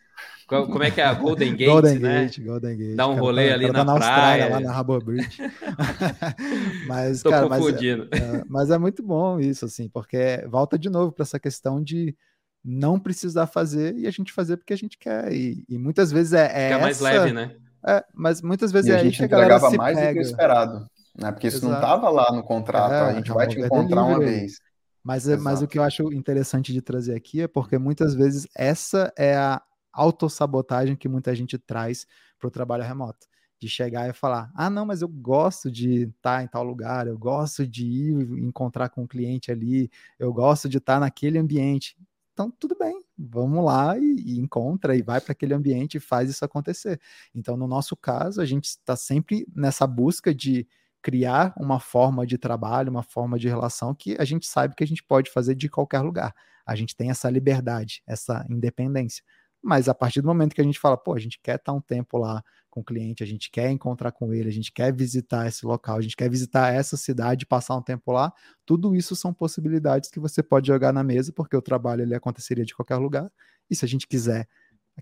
Como é que é a Golden Gate, Golden né? Gate, Golden Gate. Dá um rolê tá, ali na, tá na praia. lá na Harbour Bridge. mas, Tô cara, mas é, é, mas é muito bom isso, assim, porque volta de novo para essa questão de não precisar fazer e a gente fazer porque a gente quer. E, e muitas vezes é, é Fica mais leve, né? É, mas muitas vezes e é a gente entregava mais pega. do que esperado, né? Porque isso Exato. não estava lá no contrato, é, a gente vai te encontrar uma vez. Mas, mas o que eu acho interessante de trazer aqui é porque muitas vezes essa é a autossabotagem que muita gente traz para o trabalho remoto. De chegar e falar: ah, não, mas eu gosto de estar tá em tal lugar, eu gosto de ir encontrar com o um cliente ali, eu gosto de estar tá naquele ambiente. Então, tudo bem, vamos lá e, e encontra e vai para aquele ambiente e faz isso acontecer. Então, no nosso caso, a gente está sempre nessa busca de criar uma forma de trabalho, uma forma de relação que a gente sabe que a gente pode fazer de qualquer lugar. A gente tem essa liberdade, essa independência. Mas a partir do momento que a gente fala, pô, a gente quer estar um tempo lá com o cliente, a gente quer encontrar com ele, a gente quer visitar esse local, a gente quer visitar essa cidade, passar um tempo lá, tudo isso são possibilidades que você pode jogar na mesa, porque o trabalho ele aconteceria de qualquer lugar. E se a gente quiser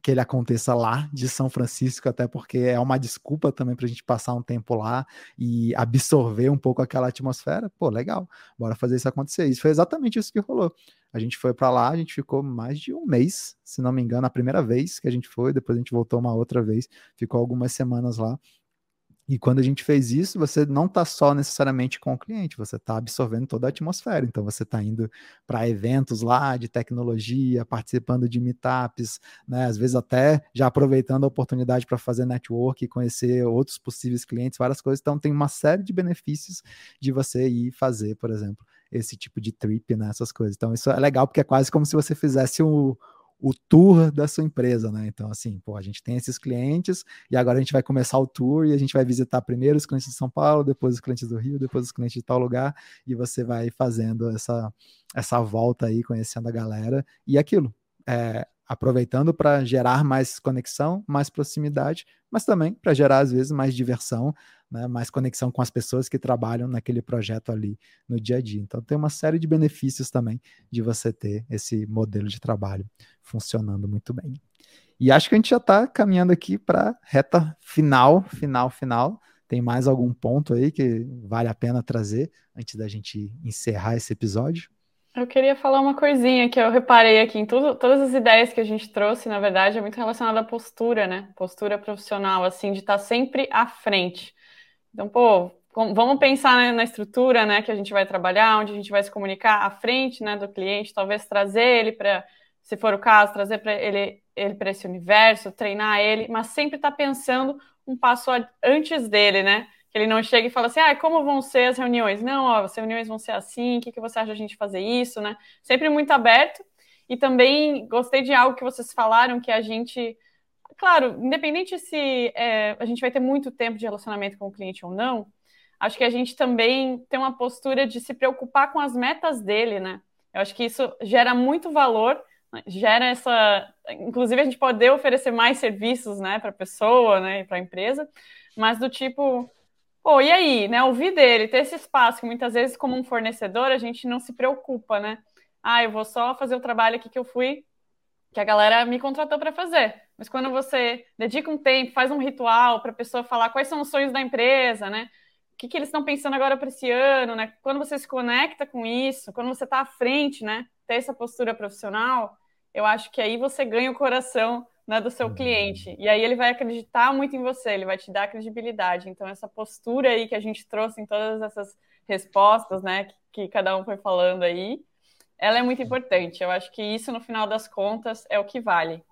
que ele aconteça lá de São Francisco, até porque é uma desculpa também para a gente passar um tempo lá e absorver um pouco aquela atmosfera. Pô, legal, bora fazer isso acontecer. Isso foi exatamente isso que rolou. A gente foi para lá, a gente ficou mais de um mês, se não me engano, a primeira vez que a gente foi, depois a gente voltou uma outra vez, ficou algumas semanas lá. E quando a gente fez isso, você não está só necessariamente com o cliente, você está absorvendo toda a atmosfera. Então, você está indo para eventos lá de tecnologia, participando de meetups, né? às vezes até já aproveitando a oportunidade para fazer network, conhecer outros possíveis clientes, várias coisas. Então, tem uma série de benefícios de você ir fazer, por exemplo, esse tipo de trip, né? essas coisas. Então, isso é legal porque é quase como se você fizesse o, o tour da sua empresa, né? Então, assim, pô, a gente tem esses clientes e agora a gente vai começar o tour e a gente vai visitar primeiro os clientes de São Paulo, depois os clientes do Rio, depois os clientes de tal lugar e você vai fazendo essa, essa volta aí, conhecendo a galera e aquilo. É, aproveitando para gerar mais conexão, mais proximidade, mas também para gerar, às vezes, mais diversão, né, mais conexão com as pessoas que trabalham naquele projeto ali no dia a dia. Então, tem uma série de benefícios também de você ter esse modelo de trabalho funcionando muito bem. E acho que a gente já está caminhando aqui para reta final, final, final. Tem mais algum ponto aí que vale a pena trazer antes da gente encerrar esse episódio? Eu queria falar uma coisinha que eu reparei aqui em tudo, todas as ideias que a gente trouxe, na verdade, é muito relacionada à postura, né? Postura profissional, assim, de estar sempre à frente. Então, pô, vamos pensar na estrutura, né, que a gente vai trabalhar, onde a gente vai se comunicar à frente, né, do cliente, talvez trazer ele para, se for o caso, trazer para ele ele para esse universo, treinar ele, mas sempre estar tá pensando um passo antes dele, né? Ele não chega e fala assim, ah, como vão ser as reuniões? Não, ó, as reuniões vão ser assim, o que, que você acha a gente fazer isso, né? Sempre muito aberto. E também gostei de algo que vocês falaram, que a gente claro, independente se é, a gente vai ter muito tempo de relacionamento com o cliente ou não, acho que a gente também tem uma postura de se preocupar com as metas dele, né? Eu acho que isso gera muito valor, gera essa. Inclusive, a gente poder oferecer mais serviços, né, para a pessoa, né, para a empresa, mas do tipo. Pô, e aí, né? Ouvir dele, ter esse espaço que muitas vezes, como um fornecedor, a gente não se preocupa, né? Ah, eu vou só fazer o trabalho aqui que eu fui, que a galera me contratou para fazer. Mas quando você dedica um tempo, faz um ritual para a pessoa falar quais são os sonhos da empresa, né? O que, que eles estão pensando agora para esse ano, né? Quando você se conecta com isso, quando você está à frente, né? Ter essa postura profissional, eu acho que aí você ganha o coração né, do seu cliente. E aí ele vai acreditar muito em você, ele vai te dar credibilidade. Então, essa postura aí que a gente trouxe em todas essas respostas, né? Que, que cada um foi falando aí, ela é muito importante. Eu acho que isso, no final das contas, é o que vale.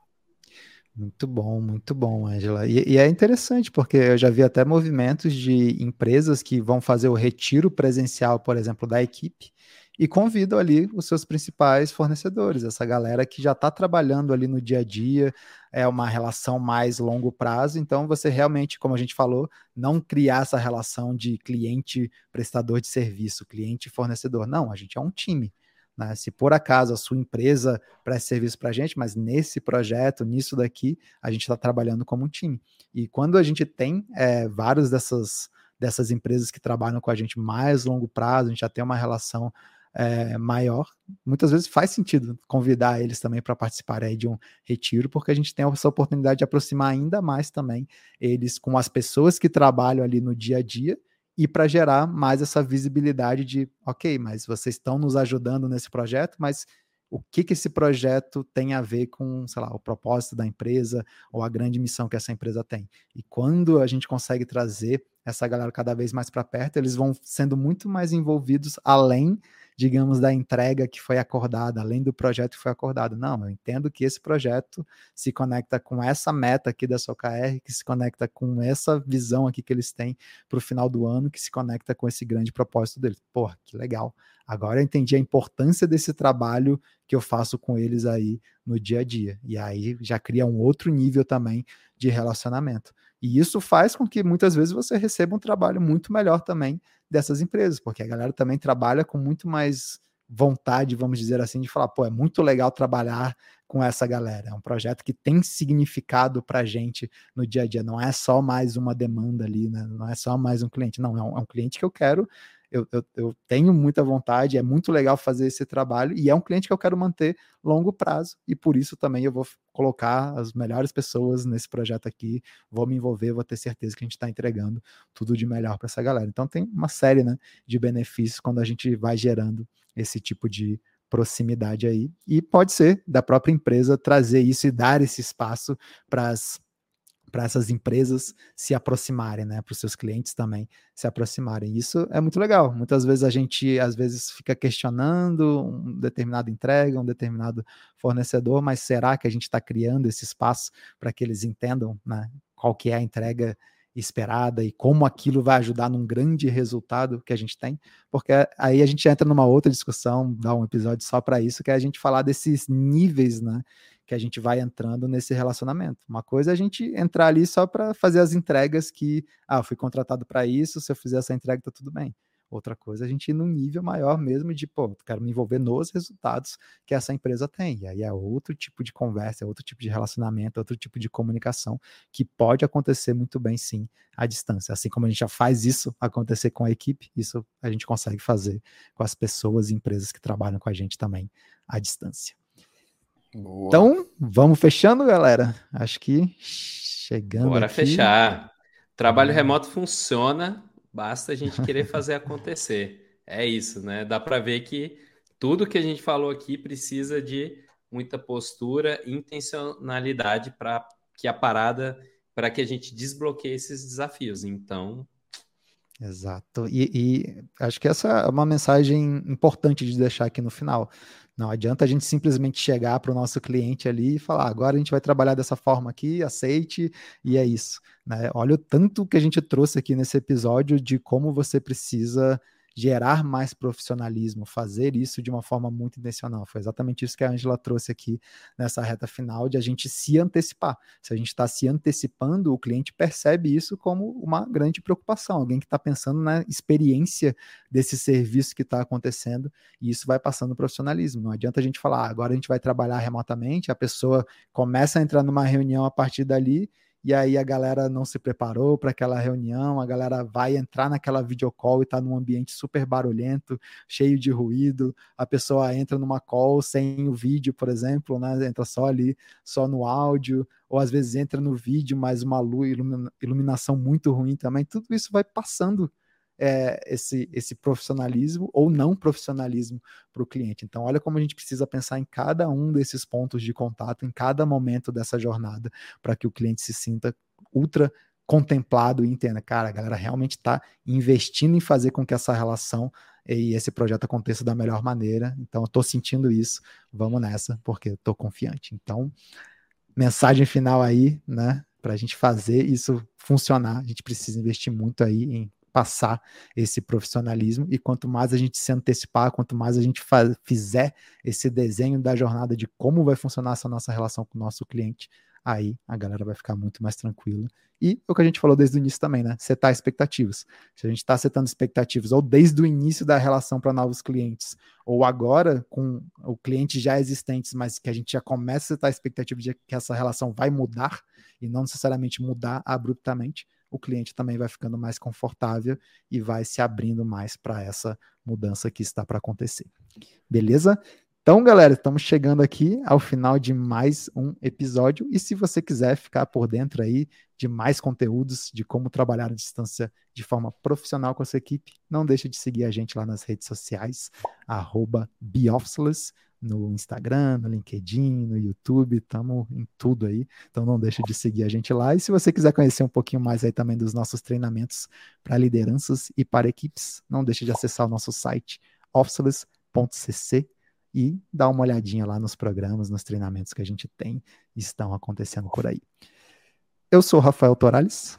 Muito bom, muito bom, Angela. E, e, é interessante, porque eu já vi até movimentos de empresas que vão fazer o retiro presencial, por exemplo, da equipe, e convidam ali os seus principais fornecedores, essa galera que já está trabalhando ali no dia a dia, é uma relação mais longo prazo, então você realmente, como a gente falou, não criar essa relação de cliente-prestador de serviço, cliente-fornecedor. Não, a gente é um time. Né? Se por acaso a sua empresa presta serviço para a gente, mas nesse projeto, nisso daqui, a gente está trabalhando como um time. E quando a gente tem é, vários dessas, dessas empresas que trabalham com a gente mais longo prazo, a gente já tem uma relação é, maior, muitas vezes faz sentido convidar eles também para participar aí de um retiro, porque a gente tem essa oportunidade de aproximar ainda mais também eles com as pessoas que trabalham ali no dia a dia e para gerar mais essa visibilidade de, ok, mas vocês estão nos ajudando nesse projeto, mas o que, que esse projeto tem a ver com, sei lá, o propósito da empresa ou a grande missão que essa empresa tem. E quando a gente consegue trazer essa galera cada vez mais para perto, eles vão sendo muito mais envolvidos além digamos, da entrega que foi acordada, além do projeto que foi acordado. Não, eu entendo que esse projeto se conecta com essa meta aqui da SOKR, que se conecta com essa visão aqui que eles têm para o final do ano, que se conecta com esse grande propósito deles. Porra, que legal. Agora eu entendi a importância desse trabalho que eu faço com eles aí no dia a dia. E aí já cria um outro nível também de relacionamento. E isso faz com que muitas vezes você receba um trabalho muito melhor também dessas empresas, porque a galera também trabalha com muito mais vontade, vamos dizer assim, de falar, pô, é muito legal trabalhar com essa galera. É um projeto que tem significado para a gente no dia a dia. Não é só mais uma demanda ali, né? não é só mais um cliente. Não, é um, é um cliente que eu quero eu, eu, eu, tenho muita vontade, é muito legal fazer esse trabalho e é um cliente que eu quero manter longo prazo e por isso também eu vou colocar as melhores pessoas nesse projeto aqui, vou me envolver, vou ter certeza que a gente está entregando tudo de melhor para essa galera. Então tem uma série né, de benefícios quando a gente vai gerando esse tipo de proximidade aí e pode ser da própria empresa trazer isso e dar esse espaço para as para essas empresas se aproximarem, né? Para os seus clientes também se aproximarem. Isso é muito legal. Muitas vezes a gente às vezes fica questionando um determinado entrega, um determinado fornecedor, mas será que a gente está criando esse espaço para que eles entendam, né? Qual que é a entrega esperada e como aquilo vai ajudar num grande resultado que a gente tem, porque aí a gente entra numa outra discussão, dá um episódio só para isso, que é a gente falar desses níveis, né, que a gente vai entrando nesse relacionamento. Uma coisa é a gente entrar ali só para fazer as entregas que, ah, fui contratado para isso, se eu fizer essa entrega tá tudo bem. Outra coisa é a gente ir num nível maior mesmo de, pô, quero me envolver nos resultados que essa empresa tem. E aí é outro tipo de conversa, é outro tipo de relacionamento, é outro tipo de comunicação que pode acontecer muito bem, sim, à distância. Assim como a gente já faz isso acontecer com a equipe, isso a gente consegue fazer com as pessoas e empresas que trabalham com a gente também à distância. Boa. Então, vamos fechando, galera. Acho que chegando. Bora aqui... fechar. Trabalho remoto funciona, basta a gente querer fazer acontecer. É isso, né? Dá para ver que tudo que a gente falou aqui precisa de muita postura e intencionalidade para que a parada, para que a gente desbloqueie esses desafios. Então. Exato. E, e acho que essa é uma mensagem importante de deixar aqui no final. Não adianta a gente simplesmente chegar para o nosso cliente ali e falar, agora a gente vai trabalhar dessa forma aqui, aceite, e é isso. Né? Olha o tanto que a gente trouxe aqui nesse episódio de como você precisa gerar mais profissionalismo, fazer isso de uma forma muito intencional. Foi exatamente isso que a Angela trouxe aqui nessa reta final, de a gente se antecipar. Se a gente está se antecipando, o cliente percebe isso como uma grande preocupação, alguém que está pensando na experiência desse serviço que está acontecendo, e isso vai passando profissionalismo. Não adianta a gente falar, ah, agora a gente vai trabalhar remotamente, a pessoa começa a entrar numa reunião a partir dali e aí a galera não se preparou para aquela reunião, a galera vai entrar naquela videocall e está num ambiente super barulhento, cheio de ruído, a pessoa entra numa call sem o vídeo, por exemplo, né? entra só ali, só no áudio, ou às vezes entra no vídeo, mas uma luz, iluminação muito ruim também, tudo isso vai passando é, esse, esse profissionalismo ou não profissionalismo para o cliente. Então, olha como a gente precisa pensar em cada um desses pontos de contato, em cada momento dessa jornada, para que o cliente se sinta ultra contemplado e entenda, cara, a galera realmente está investindo em fazer com que essa relação e esse projeto aconteça da melhor maneira. Então, eu estou sentindo isso, vamos nessa, porque estou confiante. Então, mensagem final aí, né? Para a gente fazer isso funcionar, a gente precisa investir muito aí em passar esse profissionalismo e quanto mais a gente se antecipar, quanto mais a gente faz, fizer esse desenho da jornada de como vai funcionar essa nossa relação com o nosso cliente, aí a galera vai ficar muito mais tranquila. E o que a gente falou desde o início também, né? Setar expectativas. Se a gente está setando expectativas, ou desde o início da relação para novos clientes, ou agora com o cliente já existentes, mas que a gente já começa a setar a expectativa de que essa relação vai mudar, e não necessariamente mudar abruptamente, o cliente também vai ficando mais confortável e vai se abrindo mais para essa mudança que está para acontecer. Beleza? Então, galera, estamos chegando aqui ao final de mais um episódio. E se você quiser ficar por dentro aí de mais conteúdos de como trabalhar à distância de forma profissional com a sua equipe, não deixe de seguir a gente lá nas redes sociais, arroba no Instagram, no LinkedIn, no YouTube, estamos em tudo aí. Então não deixa de seguir a gente lá. E se você quiser conhecer um pouquinho mais aí também dos nossos treinamentos para lideranças e para equipes, não deixe de acessar o nosso site officeless.cc e dar uma olhadinha lá nos programas, nos treinamentos que a gente tem e estão acontecendo por aí. Eu sou o Rafael Torales.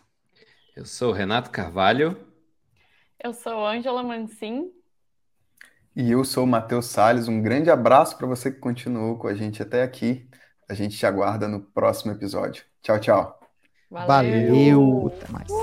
Eu sou o Renato Carvalho. Eu sou Ângela Mancin. E eu sou o Matheus Salles. Um grande abraço para você que continuou com a gente até aqui. A gente te aguarda no próximo episódio. Tchau, tchau. Valeu. Valeu. Até mais. Uh.